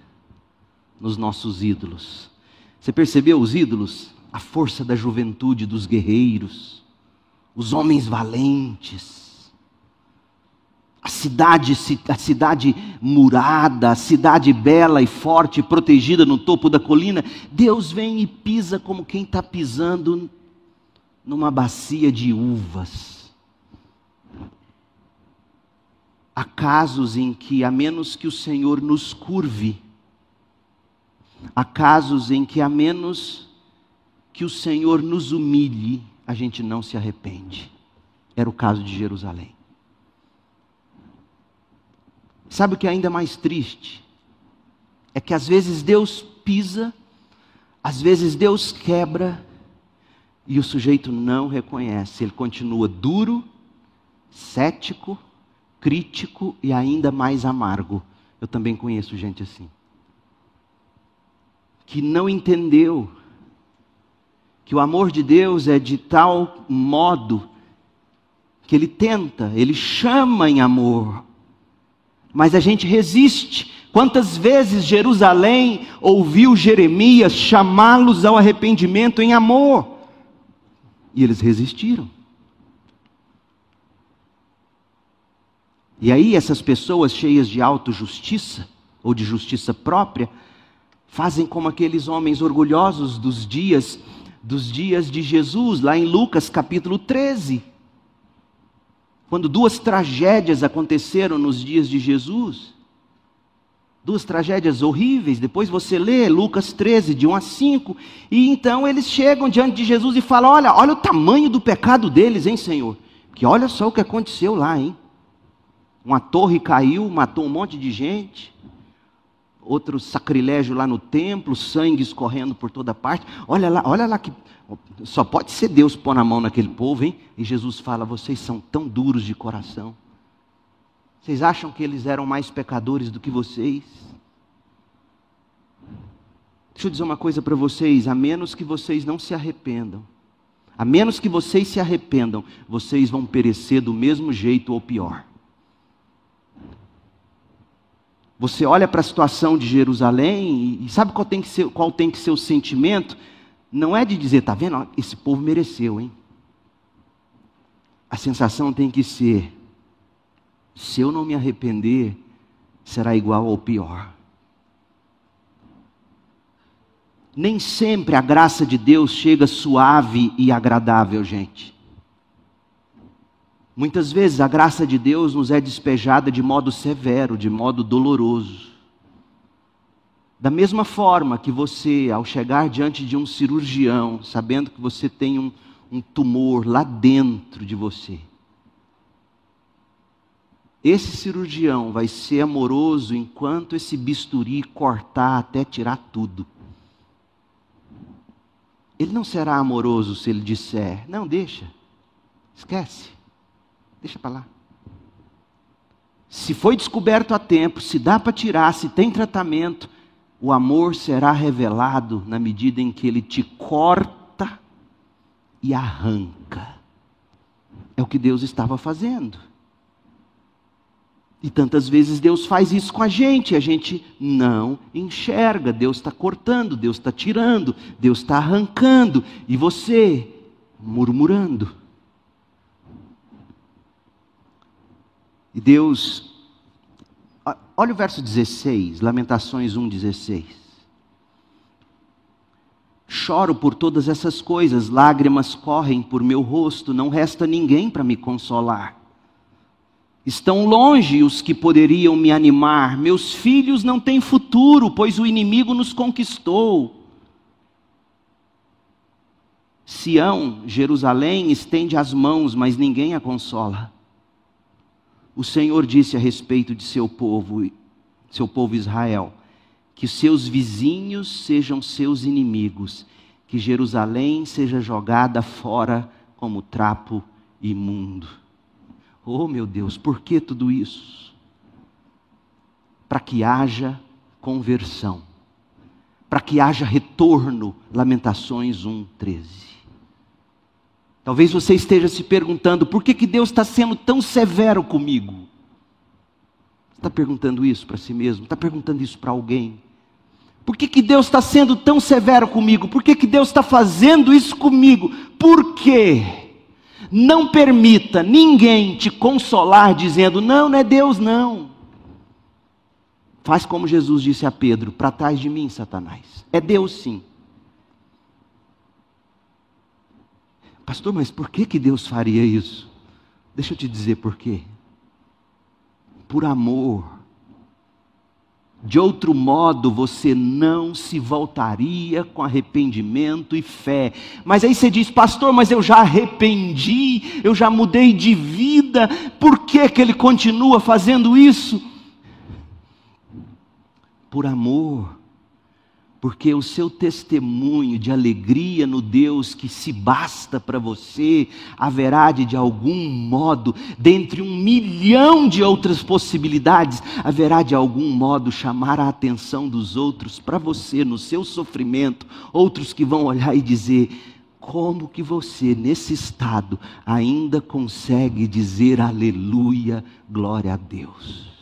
nos nossos ídolos. Você percebeu os ídolos? A força da juventude dos guerreiros, os homens valentes, a cidade, a cidade murada, a cidade bela e forte, protegida no topo da colina. Deus vem e pisa como quem está pisando numa bacia de uvas Há casos em que, a menos que o Senhor nos curve, há casos em que, a menos que o Senhor nos humilhe, a gente não se arrepende. Era o caso de Jerusalém. Sabe o que é ainda mais triste? É que às vezes Deus pisa, às vezes Deus quebra, e o sujeito não reconhece, ele continua duro, cético, crítico e ainda mais amargo. Eu também conheço gente assim. Que não entendeu que o amor de Deus é de tal modo que ele tenta, ele chama em amor, mas a gente resiste. Quantas vezes Jerusalém ouviu Jeremias chamá-los ao arrependimento em amor? E eles resistiram. E aí essas pessoas cheias de autojustiça ou de justiça própria fazem como aqueles homens orgulhosos dos dias dos dias de Jesus, lá em Lucas capítulo 13. Quando duas tragédias aconteceram nos dias de Jesus, duas tragédias horríveis. Depois você lê Lucas 13, de 1 a 5, e então eles chegam diante de Jesus e falam: Olha, olha o tamanho do pecado deles, hein, Senhor? Que olha só o que aconteceu lá, hein? Uma torre caiu, matou um monte de gente. Outro sacrilégio lá no templo, sangue escorrendo por toda parte. Olha lá, olha lá que só pode ser Deus pôr na mão naquele povo, hein? E Jesus fala: "Vocês são tão duros de coração. Vocês acham que eles eram mais pecadores do que vocês?" Deixa eu dizer uma coisa para vocês, a menos que vocês não se arrependam, a menos que vocês se arrependam, vocês vão perecer do mesmo jeito ou pior. Você olha para a situação de Jerusalém e sabe qual tem, que ser, qual tem que ser o sentimento? Não é de dizer, tá vendo? Esse povo mereceu, hein? A sensação tem que ser: se eu não me arrepender, será igual ou pior. Nem sempre a graça de Deus chega suave e agradável, gente. Muitas vezes a graça de Deus nos é despejada de modo severo, de modo doloroso. Da mesma forma que você, ao chegar diante de um cirurgião, sabendo que você tem um, um tumor lá dentro de você, esse cirurgião vai ser amoroso enquanto esse bisturi cortar até tirar tudo. Ele não será amoroso se ele disser: Não, deixa, esquece, deixa para lá. Se foi descoberto a tempo, se dá para tirar, se tem tratamento, o amor será revelado na medida em que ele te corta e arranca. É o que Deus estava fazendo. E tantas vezes Deus faz isso com a gente, a gente não enxerga. Deus está cortando, Deus está tirando, Deus está arrancando, e você murmurando. E Deus, olha o verso 16, Lamentações 1,16. Choro por todas essas coisas, lágrimas correm por meu rosto, não resta ninguém para me consolar. Estão longe os que poderiam me animar. Meus filhos não têm futuro, pois o inimigo nos conquistou. Sião, Jerusalém, estende as mãos, mas ninguém a consola. O Senhor disse a respeito de seu povo, seu povo Israel, que seus vizinhos sejam seus inimigos, que Jerusalém seja jogada fora como trapo imundo. Oh, meu Deus, por que tudo isso? Para que haja conversão, para que haja retorno. Lamentações 1, 13. Talvez você esteja se perguntando por que, que Deus está sendo tão severo comigo. Está perguntando isso para si mesmo? Está perguntando isso para alguém? Por que, que Deus está sendo tão severo comigo? Por que, que Deus está fazendo isso comigo? Por quê? Não permita ninguém te consolar dizendo: não, não é Deus, não. Faz como Jesus disse a Pedro: para trás de mim, Satanás. É Deus sim. Pastor, mas por que, que Deus faria isso? Deixa eu te dizer por quê. Por amor de outro modo, você não se voltaria com arrependimento e fé. Mas aí você diz, pastor, mas eu já arrependi, eu já mudei de vida, por que, que ele continua fazendo isso? Por amor porque o seu testemunho de alegria no Deus que se basta para você haverá de, de algum modo, dentre um milhão de outras possibilidades, haverá de algum modo chamar a atenção dos outros para você no seu sofrimento, outros que vão olhar e dizer: como que você, nesse estado, ainda consegue dizer aleluia, glória a Deus?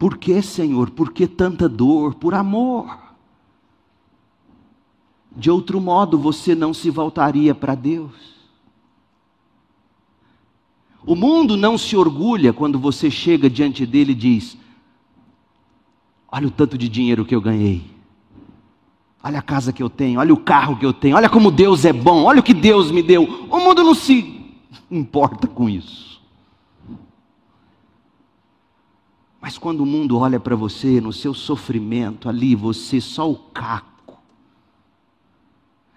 Por que, Senhor? Por que tanta dor? Por amor. De outro modo, você não se voltaria para Deus. O mundo não se orgulha quando você chega diante dele e diz: Olha o tanto de dinheiro que eu ganhei. Olha a casa que eu tenho, olha o carro que eu tenho, olha como Deus é bom, olha o que Deus me deu. O mundo não se importa com isso. Mas quando o mundo olha para você no seu sofrimento, ali você só o caco,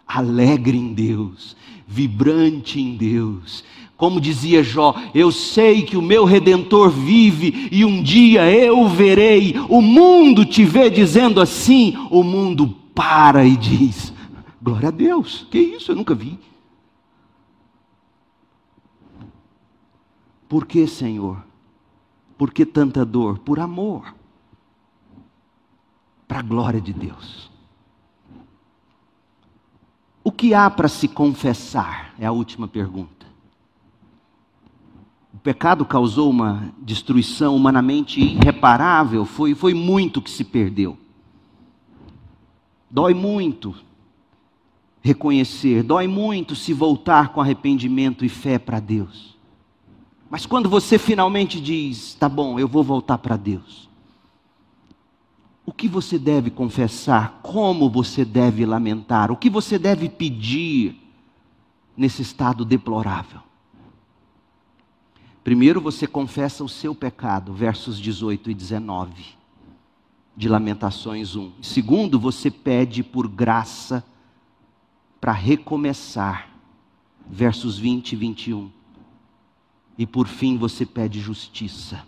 alegre em Deus, vibrante em Deus. Como dizia Jó, eu sei que o meu redentor vive e um dia eu o verei. O mundo te vê dizendo assim, o mundo para e diz: Glória a Deus, que isso eu nunca vi. Por que, Senhor? Por que tanta dor? Por amor. Para a glória de Deus. O que há para se confessar? É a última pergunta. O pecado causou uma destruição humanamente irreparável, foi, foi muito que se perdeu. Dói muito reconhecer, dói muito se voltar com arrependimento e fé para Deus. Mas quando você finalmente diz, tá bom, eu vou voltar para Deus, o que você deve confessar? Como você deve lamentar? O que você deve pedir nesse estado deplorável? Primeiro você confessa o seu pecado, versos 18 e 19 de Lamentações 1. Segundo, você pede por graça para recomeçar, versos 20 e 21. E por fim, você pede justiça.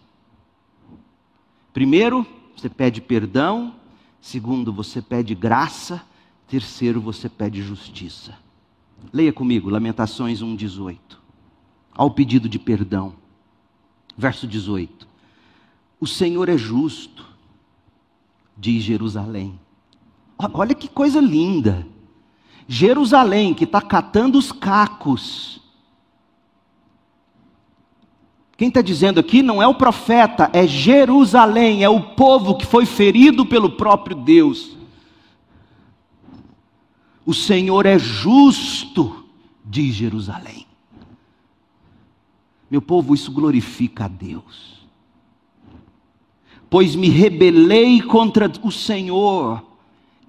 Primeiro, você pede perdão. Segundo, você pede graça. Terceiro, você pede justiça. Leia comigo, Lamentações 1,18. Ao pedido de perdão. Verso 18: O Senhor é justo, diz Jerusalém. Olha que coisa linda. Jerusalém, que está catando os cacos. Quem está dizendo aqui não é o profeta, é Jerusalém, é o povo que foi ferido pelo próprio Deus. O Senhor é justo, diz Jerusalém. Meu povo, isso glorifica a Deus. Pois me rebelei contra o Senhor.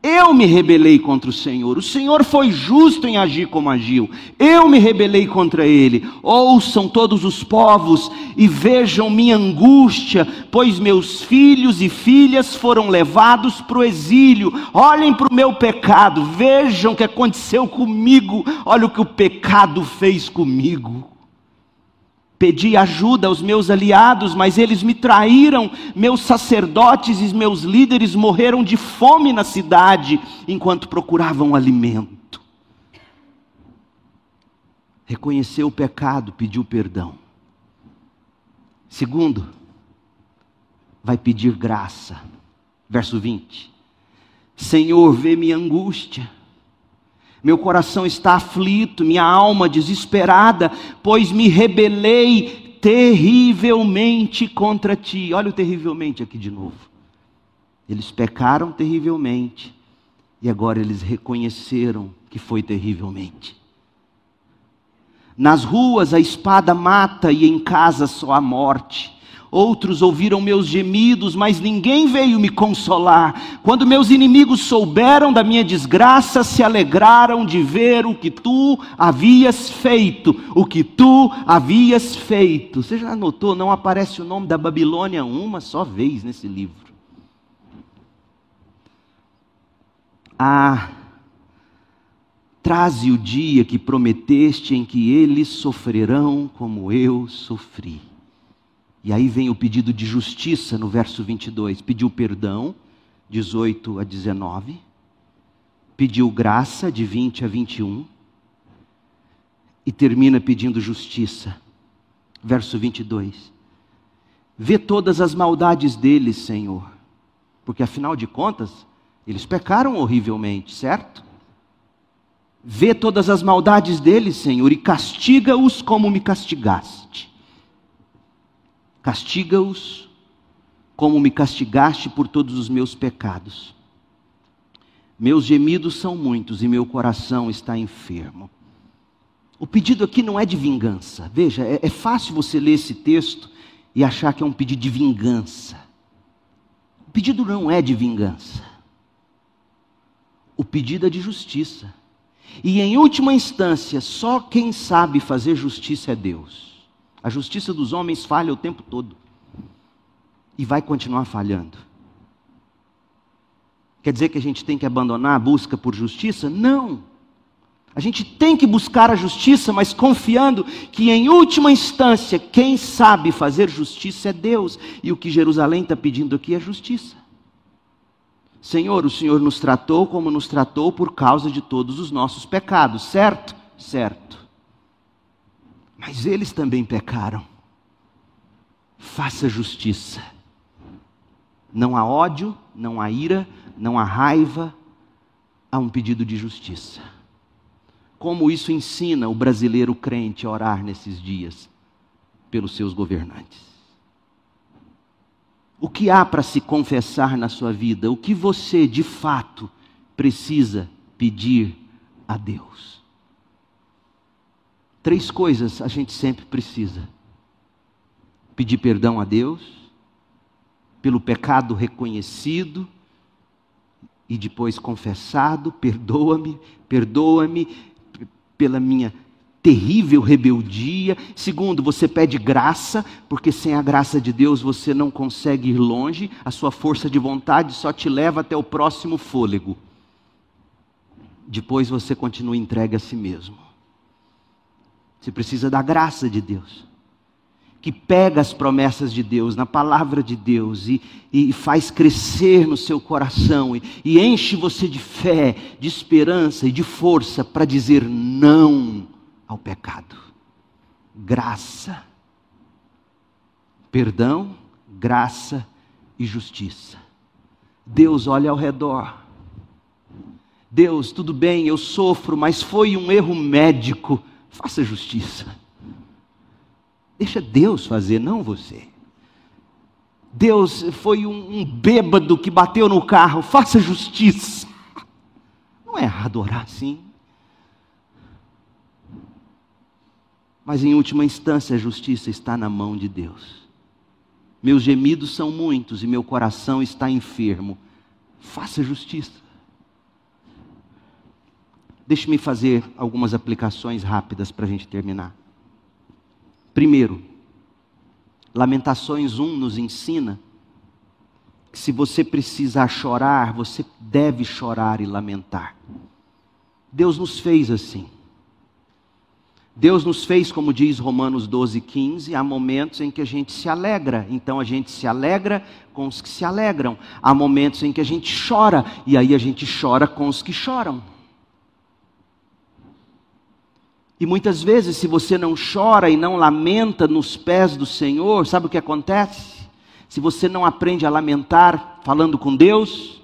Eu me rebelei contra o Senhor. O Senhor foi justo em agir como agiu. Eu me rebelei contra ele. Ouçam todos os povos e vejam minha angústia, pois meus filhos e filhas foram levados para o exílio. Olhem para o meu pecado, vejam o que aconteceu comigo. Olha o que o pecado fez comigo. Pedi ajuda aos meus aliados, mas eles me traíram. Meus sacerdotes e meus líderes morreram de fome na cidade enquanto procuravam alimento. Reconheceu o pecado, pediu perdão. Segundo, vai pedir graça. Verso 20: Senhor, vê minha angústia meu coração está aflito, minha alma desesperada, pois me rebelei terrivelmente contra ti. Olha o terrivelmente aqui de novo. Eles pecaram terrivelmente e agora eles reconheceram que foi terrivelmente. Nas ruas a espada mata e em casa só a morte. Outros ouviram meus gemidos, mas ninguém veio me consolar. Quando meus inimigos souberam da minha desgraça, se alegraram de ver o que tu havias feito, o que tu havias feito. Você já notou? Não aparece o nome da Babilônia uma só vez nesse livro. Ah, traze o dia que prometeste em que eles sofrerão como eu sofri. E aí vem o pedido de justiça no verso 22. Pediu perdão, 18 a 19. Pediu graça, de 20 a 21. E termina pedindo justiça. Verso 22. Vê todas as maldades deles, Senhor. Porque afinal de contas, eles pecaram horrivelmente, certo? Vê todas as maldades deles, Senhor, e castiga-os como me castigaste Castiga-os como me castigaste por todos os meus pecados. Meus gemidos são muitos e meu coração está enfermo. O pedido aqui não é de vingança. Veja, é, é fácil você ler esse texto e achar que é um pedido de vingança. O pedido não é de vingança. O pedido é de justiça. E em última instância, só quem sabe fazer justiça é Deus. A justiça dos homens falha o tempo todo. E vai continuar falhando. Quer dizer que a gente tem que abandonar a busca por justiça? Não. A gente tem que buscar a justiça, mas confiando que, em última instância, quem sabe fazer justiça é Deus. E o que Jerusalém está pedindo aqui é justiça. Senhor, o Senhor nos tratou como nos tratou por causa de todos os nossos pecados, certo? Certo. Mas eles também pecaram. Faça justiça. Não há ódio, não há ira, não há raiva, há um pedido de justiça. Como isso ensina o brasileiro crente a orar nesses dias pelos seus governantes? O que há para se confessar na sua vida? O que você, de fato, precisa pedir a Deus? Três coisas a gente sempre precisa: pedir perdão a Deus, pelo pecado reconhecido e depois confessado, perdoa-me, perdoa-me pela minha terrível rebeldia. Segundo, você pede graça, porque sem a graça de Deus você não consegue ir longe, a sua força de vontade só te leva até o próximo fôlego. Depois você continua entregue a si mesmo. Você precisa da graça de Deus que pega as promessas de Deus, na palavra de Deus, e, e faz crescer no seu coração, e, e enche você de fé, de esperança e de força para dizer não ao pecado. Graça, perdão, graça e justiça. Deus olha ao redor. Deus, tudo bem, eu sofro, mas foi um erro médico. Faça justiça. Deixa Deus fazer, não você. Deus foi um, um bêbado que bateu no carro, faça justiça. Não é errado orar assim. Mas em última instância, a justiça está na mão de Deus. Meus gemidos são muitos e meu coração está enfermo. Faça justiça. Deixe-me fazer algumas aplicações rápidas para a gente terminar. Primeiro, Lamentações 1 nos ensina que se você precisar chorar, você deve chorar e lamentar. Deus nos fez assim. Deus nos fez, como diz Romanos 12, 15, há momentos em que a gente se alegra, então a gente se alegra com os que se alegram. Há momentos em que a gente chora, e aí a gente chora com os que choram. E muitas vezes, se você não chora e não lamenta nos pés do Senhor, sabe o que acontece? Se você não aprende a lamentar falando com Deus,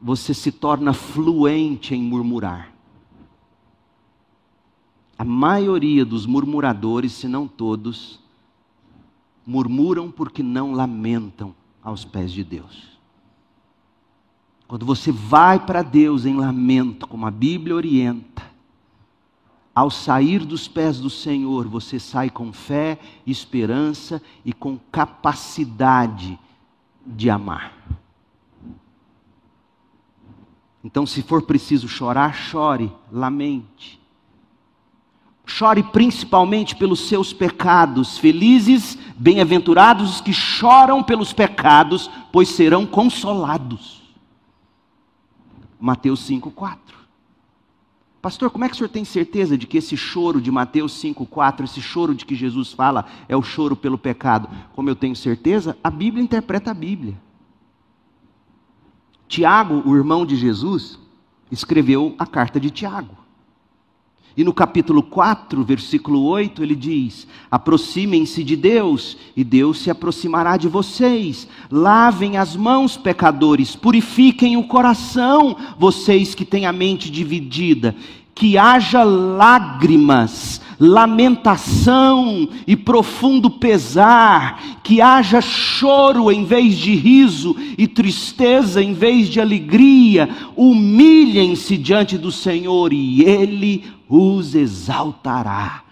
você se torna fluente em murmurar. A maioria dos murmuradores, se não todos, murmuram porque não lamentam aos pés de Deus. Quando você vai para Deus em lamento, como a Bíblia orienta, ao sair dos pés do Senhor, você sai com fé, esperança e com capacidade de amar. Então, se for preciso chorar, chore, lamente. Chore principalmente pelos seus pecados. Felizes, bem-aventurados os que choram pelos pecados, pois serão consolados. Mateus 5, 4. Pastor, como é que o senhor tem certeza de que esse choro de Mateus 5,4, esse choro de que Jesus fala, é o choro pelo pecado? Como eu tenho certeza, a Bíblia interpreta a Bíblia. Tiago, o irmão de Jesus, escreveu a carta de Tiago. E no capítulo 4, versículo 8, ele diz: Aproximem-se de Deus, e Deus se aproximará de vocês. Lavem as mãos, pecadores, purifiquem o coração, vocês que têm a mente dividida. Que haja lágrimas, lamentação e profundo pesar, que haja choro em vez de riso e tristeza em vez de alegria. Humilhem-se diante do Senhor e Ele os exaltará.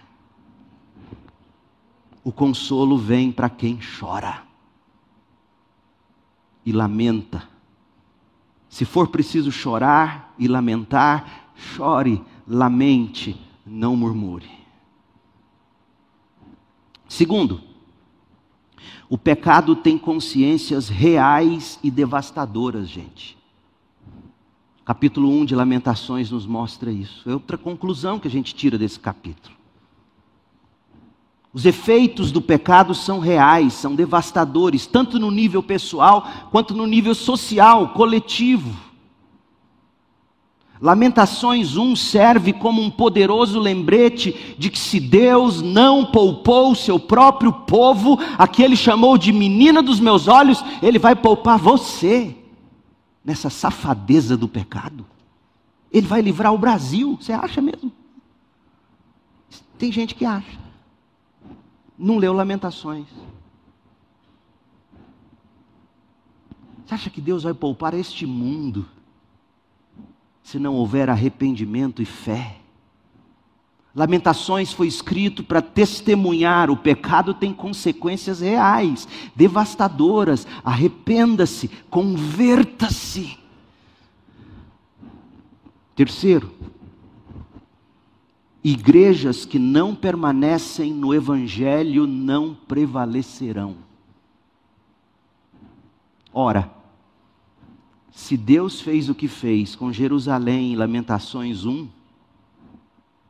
O consolo vem para quem chora e lamenta. Se for preciso chorar e lamentar, chore, lamente, não murmure. Segundo, o pecado tem consciências reais e devastadoras, gente. Capítulo 1 de Lamentações nos mostra isso. É outra conclusão que a gente tira desse capítulo. Os efeitos do pecado são reais, são devastadores, tanto no nível pessoal quanto no nível social, coletivo. Lamentações 1 serve como um poderoso lembrete de que se Deus não poupou seu próprio povo, a que ele chamou de menina dos meus olhos, ele vai poupar você nessa safadeza do pecado. Ele vai livrar o Brasil, você acha mesmo? Tem gente que acha. Não leu Lamentações. Você acha que Deus vai poupar este mundo se não houver arrependimento e fé? Lamentações foi escrito para testemunhar: o pecado tem consequências reais, devastadoras. Arrependa-se, converta-se. Terceiro, igrejas que não permanecem no Evangelho não prevalecerão. Ora, se Deus fez o que fez com Jerusalém em Lamentações 1,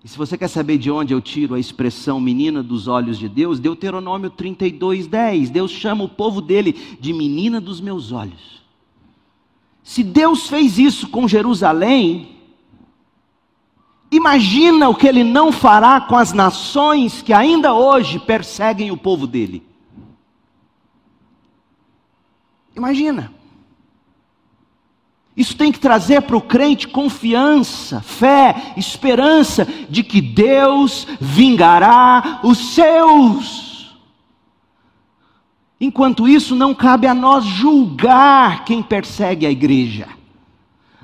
e se você quer saber de onde eu tiro a expressão menina dos olhos de Deus, Deuteronômio 32, 10. Deus chama o povo dele de menina dos meus olhos. Se Deus fez isso com Jerusalém, imagina o que ele não fará com as nações que ainda hoje perseguem o povo dele. Imagina. Isso tem que trazer para o crente confiança, fé, esperança de que Deus vingará os seus. Enquanto isso, não cabe a nós julgar quem persegue a igreja.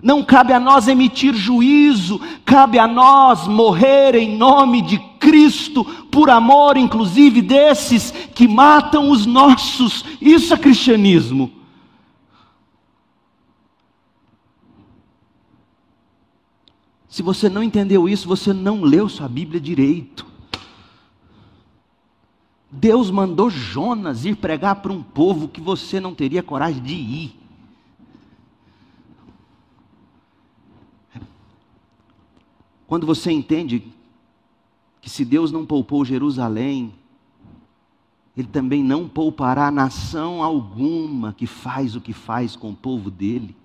Não cabe a nós emitir juízo, cabe a nós morrer em nome de Cristo, por amor, inclusive, desses que matam os nossos. Isso é cristianismo. Se você não entendeu isso, você não leu sua Bíblia direito. Deus mandou Jonas ir pregar para um povo que você não teria coragem de ir. Quando você entende que se Deus não poupou Jerusalém, Ele também não poupará nação alguma que faz o que faz com o povo dele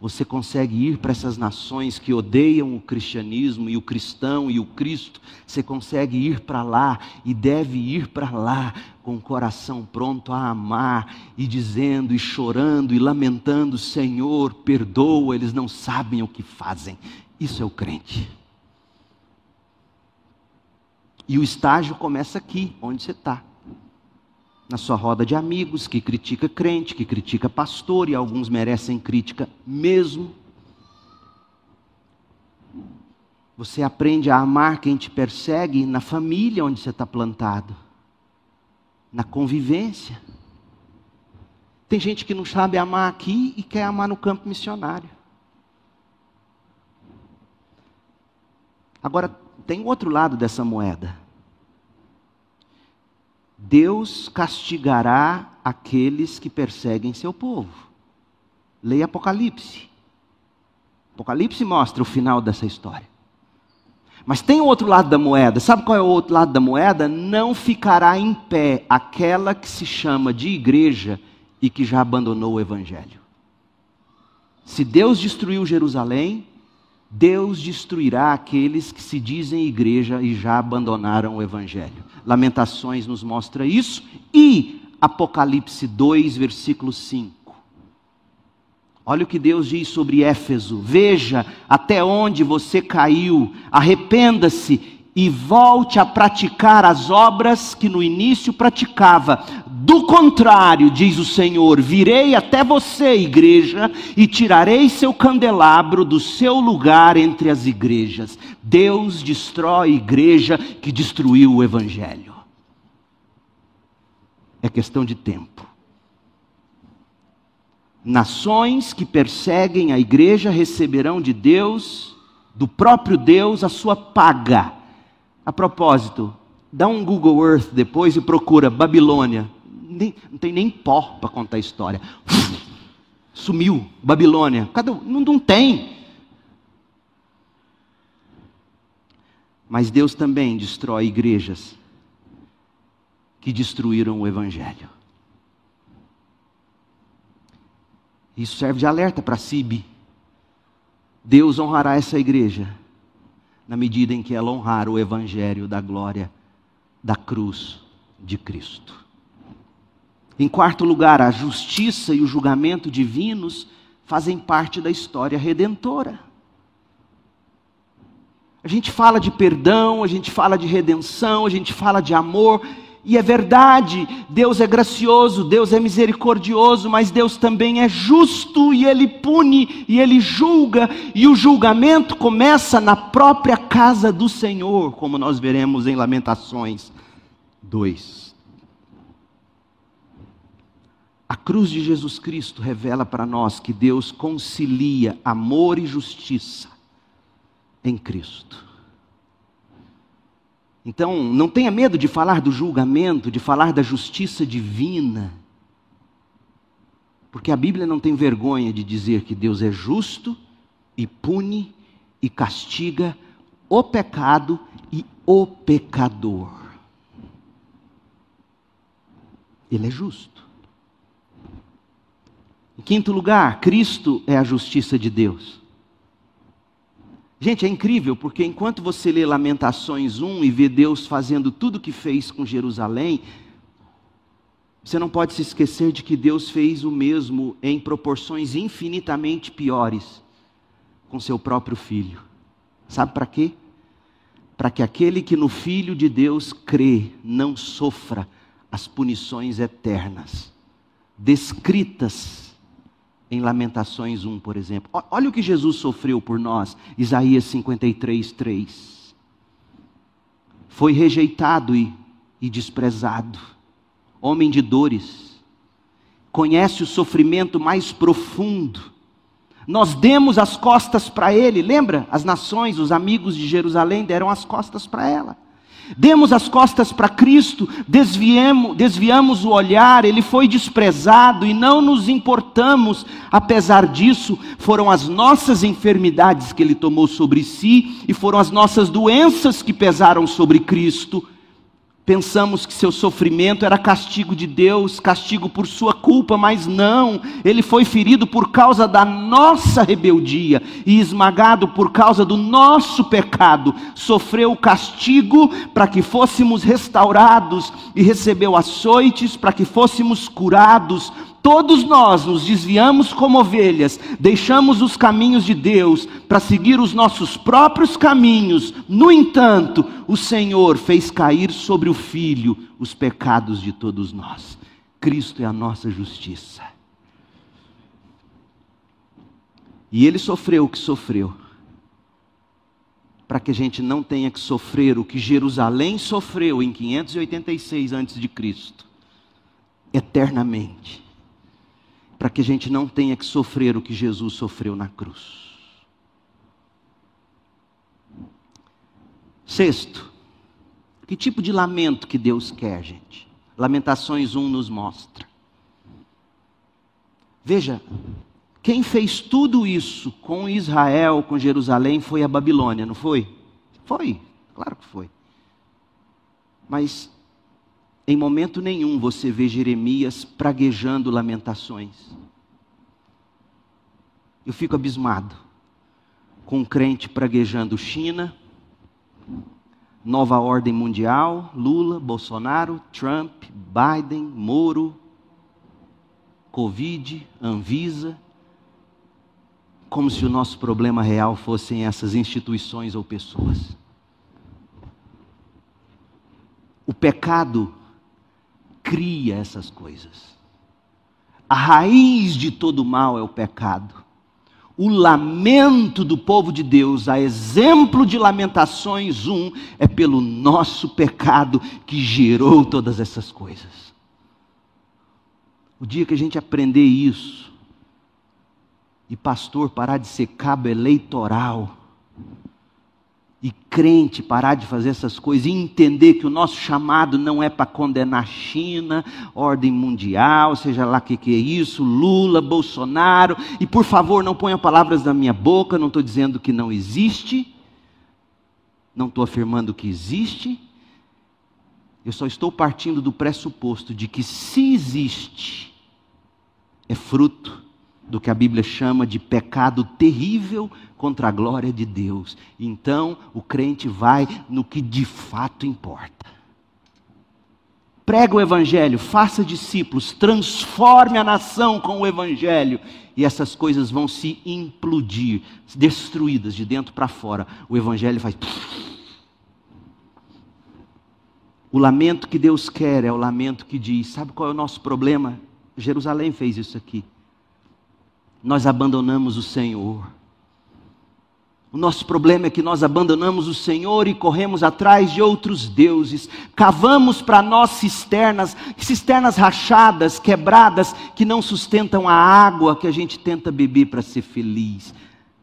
você consegue ir para essas nações que odeiam o cristianismo e o cristão e o Cristo, você consegue ir para lá e deve ir para lá com o coração pronto a amar e dizendo e chorando e lamentando: Senhor, perdoa, eles não sabem o que fazem. Isso é o crente. E o estágio começa aqui, onde você está na sua roda de amigos que critica crente, que critica pastor, e alguns merecem crítica mesmo. Você aprende a amar quem te persegue na família onde você está plantado, na convivência. Tem gente que não sabe amar aqui e quer amar no campo missionário. Agora, tem outro lado dessa moeda. Deus castigará aqueles que perseguem seu povo. Leia Apocalipse. Apocalipse mostra o final dessa história. Mas tem o outro lado da moeda. Sabe qual é o outro lado da moeda? Não ficará em pé aquela que se chama de igreja e que já abandonou o evangelho. Se Deus destruiu Jerusalém, Deus destruirá aqueles que se dizem igreja e já abandonaram o Evangelho. Lamentações nos mostra isso e Apocalipse 2, versículo 5. Olha o que Deus diz sobre Éfeso: Veja até onde você caiu, arrependa-se e volte a praticar as obras que no início praticava. Do contrário, diz o Senhor, virei até você, igreja, e tirarei seu candelabro do seu lugar entre as igrejas. Deus destrói a igreja que destruiu o evangelho. É questão de tempo. Nações que perseguem a igreja receberão de Deus, do próprio Deus, a sua paga a propósito, dá um Google Earth depois e procura Babilônia. Nem, não tem nem pó para contar a história. Sumiu, Babilônia. Cadê? Não, não tem. Mas Deus também destrói igrejas que destruíram o Evangelho. Isso serve de alerta para Sibi. Deus honrará essa igreja na medida em que ela honrar o evangelho da glória da cruz de Cristo. Em quarto lugar, a justiça e o julgamento divinos fazem parte da história redentora. A gente fala de perdão, a gente fala de redenção, a gente fala de amor, e é verdade, Deus é gracioso, Deus é misericordioso, mas Deus também é justo e Ele pune e Ele julga, e o julgamento começa na própria casa do Senhor, como nós veremos em Lamentações 2. A cruz de Jesus Cristo revela para nós que Deus concilia amor e justiça em Cristo. Então, não tenha medo de falar do julgamento, de falar da justiça divina. Porque a Bíblia não tem vergonha de dizer que Deus é justo e pune e castiga o pecado e o pecador. Ele é justo. Em quinto lugar, Cristo é a justiça de Deus. Gente, é incrível, porque enquanto você lê Lamentações 1 e vê Deus fazendo tudo o que fez com Jerusalém, você não pode se esquecer de que Deus fez o mesmo em proporções infinitamente piores com seu próprio filho. Sabe para quê? Para que aquele que no Filho de Deus crê não sofra as punições eternas, descritas em Lamentações 1, por exemplo. Olha o que Jesus sofreu por nós, Isaías 53, 3. Foi rejeitado e, e desprezado, homem de dores, conhece o sofrimento mais profundo. Nós demos as costas para ele, lembra? As nações, os amigos de Jerusalém deram as costas para ela. Demos as costas para Cristo, desviemos, desviamos o olhar, ele foi desprezado e não nos importamos. Apesar disso, foram as nossas enfermidades que ele tomou sobre si e foram as nossas doenças que pesaram sobre Cristo. Pensamos que seu sofrimento era castigo de Deus, castigo por sua culpa, mas não. Ele foi ferido por causa da nossa rebeldia e esmagado por causa do nosso pecado. Sofreu o castigo para que fôssemos restaurados e recebeu açoites para que fôssemos curados. Todos nós nos desviamos como ovelhas, deixamos os caminhos de Deus para seguir os nossos próprios caminhos. No entanto, o Senhor fez cair sobre o Filho os pecados de todos nós. Cristo é a nossa justiça. E ele sofreu o que sofreu, para que a gente não tenha que sofrer o que Jerusalém sofreu em 586 a.C., eternamente para que a gente não tenha que sofrer o que Jesus sofreu na cruz. Sexto, que tipo de lamento que Deus quer, gente? Lamentações 1 nos mostra. Veja, quem fez tudo isso com Israel, com Jerusalém, foi a Babilônia, não foi? Foi, claro que foi. Mas em momento nenhum você vê Jeremias praguejando lamentações. Eu fico abismado com um crente praguejando China, nova ordem mundial, Lula, Bolsonaro, Trump, Biden, Moro, Covid, Anvisa, como se o nosso problema real fossem essas instituições ou pessoas. O pecado cria essas coisas. A raiz de todo mal é o pecado. O lamento do povo de Deus, a exemplo de Lamentações 1, é pelo nosso pecado que gerou todas essas coisas. O dia que a gente aprender isso, e pastor parar de ser cabo eleitoral, e crente parar de fazer essas coisas e entender que o nosso chamado não é para condenar China, ordem mundial, seja lá o que, que é isso, Lula, Bolsonaro, e por favor não ponha palavras na minha boca, não estou dizendo que não existe, não estou afirmando que existe, eu só estou partindo do pressuposto de que se existe, é fruto do que a Bíblia chama de pecado terrível contra a glória de Deus. Então, o crente vai no que de fato importa. Prega o Evangelho, faça discípulos, transforme a nação com o Evangelho, e essas coisas vão se implodir, destruídas de dentro para fora. O Evangelho faz. O lamento que Deus quer é o lamento que diz: sabe qual é o nosso problema? Jerusalém fez isso aqui nós abandonamos o Senhor. O nosso problema é que nós abandonamos o Senhor e corremos atrás de outros deuses, cavamos para nós cisternas, cisternas rachadas, quebradas, que não sustentam a água que a gente tenta beber para ser feliz.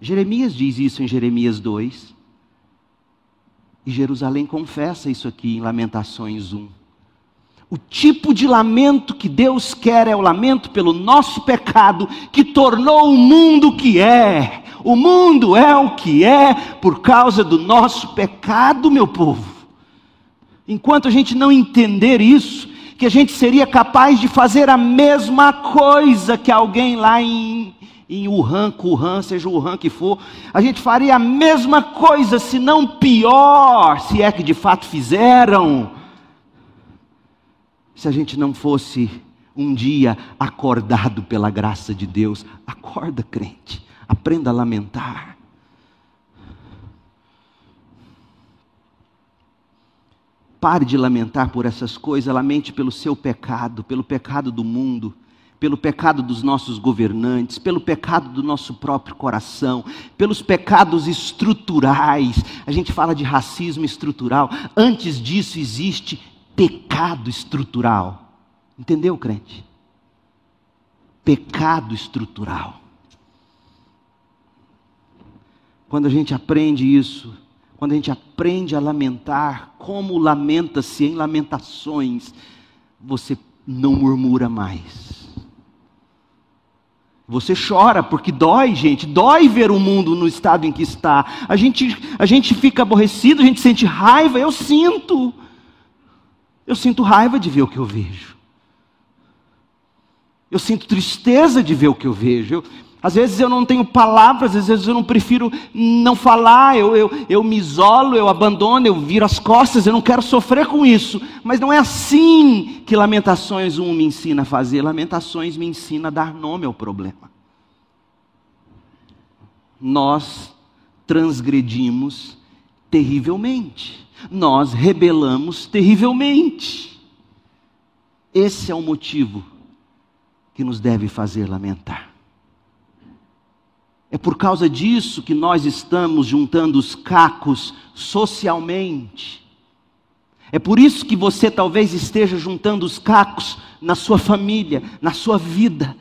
Jeremias diz isso em Jeremias 2. E Jerusalém confessa isso aqui em Lamentações 1. O tipo de lamento que Deus quer é o lamento pelo nosso pecado, que tornou o mundo o que é. O mundo é o que é por causa do nosso pecado, meu povo. Enquanto a gente não entender isso, que a gente seria capaz de fazer a mesma coisa que alguém lá em, em Wuhan, Wuhan, seja Wuhan que for, a gente faria a mesma coisa, se não pior, se é que de fato fizeram, se a gente não fosse um dia acordado pela graça de Deus. Acorda, crente, aprenda a lamentar. Pare de lamentar por essas coisas, lamente pelo seu pecado, pelo pecado do mundo, pelo pecado dos nossos governantes, pelo pecado do nosso próprio coração, pelos pecados estruturais. A gente fala de racismo estrutural. Antes disso existe pecado estrutural. Entendeu, crente? Pecado estrutural. Quando a gente aprende isso, quando a gente aprende a lamentar, como lamenta-se em lamentações, você não murmura mais. Você chora porque dói, gente, dói ver o mundo no estado em que está. A gente, a gente fica aborrecido, a gente sente raiva, eu sinto. Eu sinto raiva de ver o que eu vejo. Eu sinto tristeza de ver o que eu vejo. Eu, às vezes eu não tenho palavras, às vezes eu não prefiro não falar, eu, eu, eu me isolo, eu abandono, eu viro as costas, eu não quero sofrer com isso. Mas não é assim que Lamentações 1 me ensina a fazer. Lamentações me ensina a dar nome ao problema. Nós transgredimos terrivelmente, nós rebelamos terrivelmente. Esse é o motivo que nos deve fazer lamentar. É por causa disso que nós estamos juntando os cacos socialmente. É por isso que você talvez esteja juntando os cacos na sua família, na sua vida.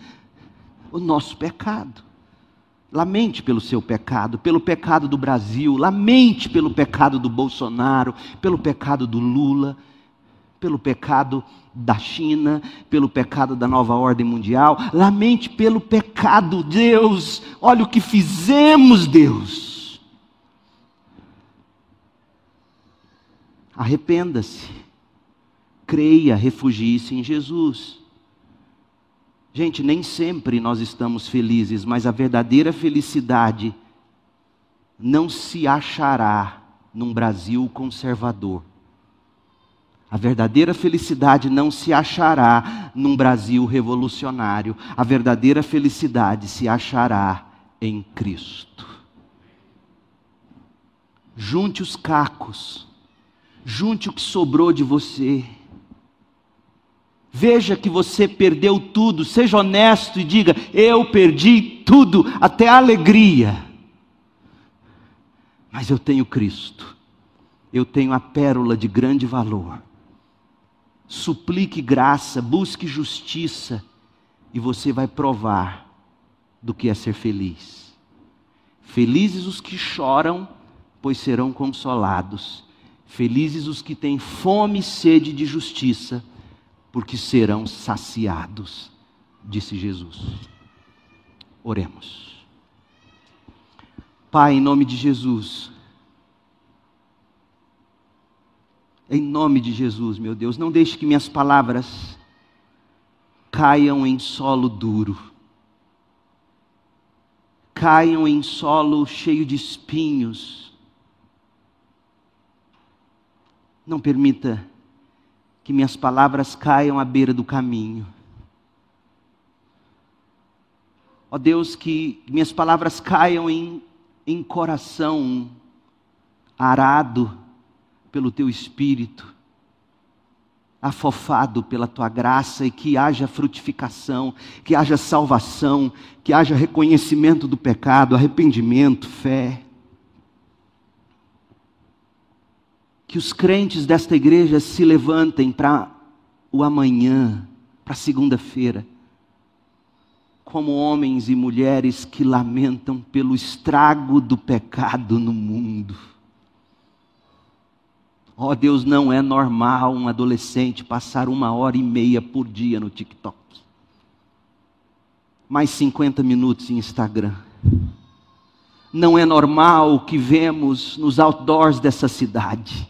O nosso pecado. Lamente pelo seu pecado, pelo pecado do Brasil, lamente pelo pecado do Bolsonaro, pelo pecado do Lula pelo pecado da China, pelo pecado da nova ordem mundial, lamente pelo pecado, Deus, olha o que fizemos, Deus. Arrependa-se, creia, refugie-se em Jesus. Gente, nem sempre nós estamos felizes, mas a verdadeira felicidade não se achará num Brasil conservador. A verdadeira felicidade não se achará num Brasil revolucionário. A verdadeira felicidade se achará em Cristo. Junte os cacos, junte o que sobrou de você. Veja que você perdeu tudo, seja honesto e diga: Eu perdi tudo, até a alegria. Mas eu tenho Cristo, eu tenho a pérola de grande valor suplique graça, busque justiça, e você vai provar do que é ser feliz. Felizes os que choram, pois serão consolados. Felizes os que têm fome e sede de justiça, porque serão saciados, disse Jesus. Oremos. Pai, em nome de Jesus, Em nome de Jesus, meu Deus, não deixe que minhas palavras caiam em solo duro, caiam em solo cheio de espinhos. Não permita que minhas palavras caiam à beira do caminho. Ó Deus, que minhas palavras caiam em, em coração arado, pelo teu espírito, afofado pela tua graça e que haja frutificação, que haja salvação, que haja reconhecimento do pecado, arrependimento, fé. Que os crentes desta igreja se levantem para o amanhã, para segunda-feira, como homens e mulheres que lamentam pelo estrago do pecado no mundo Ó oh, Deus, não é normal um adolescente passar uma hora e meia por dia no TikTok. Mais 50 minutos em Instagram. Não é normal o que vemos nos outdoors dessa cidade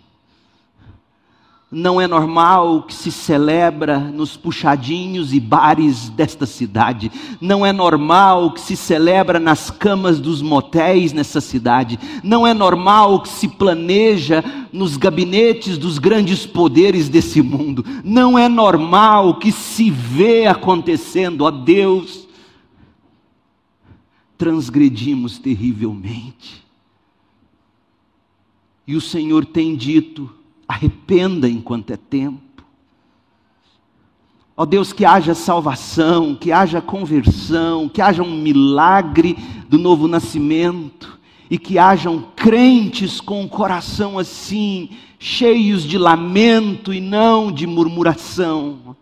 não é normal o que se celebra nos puxadinhos e bares desta cidade. Não é normal o que se celebra nas camas dos motéis nessa cidade. Não é normal o que se planeja nos gabinetes dos grandes poderes desse mundo. Não é normal o que se vê acontecendo. Ó Deus, transgredimos terrivelmente. E o Senhor tem dito, Arrependa enquanto é tempo. Ó oh Deus, que haja salvação, que haja conversão, que haja um milagre do novo nascimento e que hajam crentes com o coração assim, cheios de lamento e não de murmuração.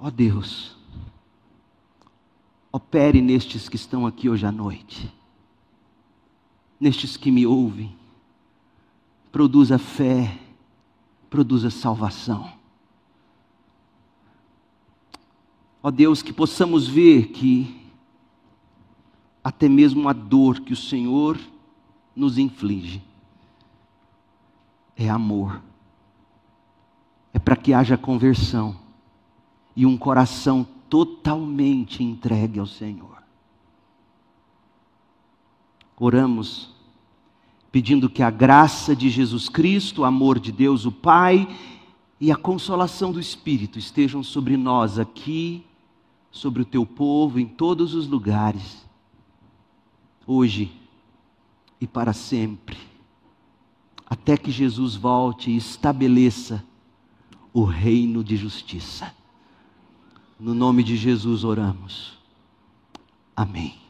Ó oh Deus, opere nestes que estão aqui hoje à noite nestes que me ouvem. Produza fé, produza salvação. Ó Deus, que possamos ver que até mesmo a dor que o Senhor nos inflige é amor, é para que haja conversão e um coração totalmente entregue ao Senhor. Oramos pedindo que a graça de Jesus Cristo, o amor de Deus o Pai e a consolação do Espírito estejam sobre nós aqui, sobre o teu povo, em todos os lugares, hoje e para sempre, até que Jesus volte e estabeleça o reino de justiça. No nome de Jesus oramos. Amém.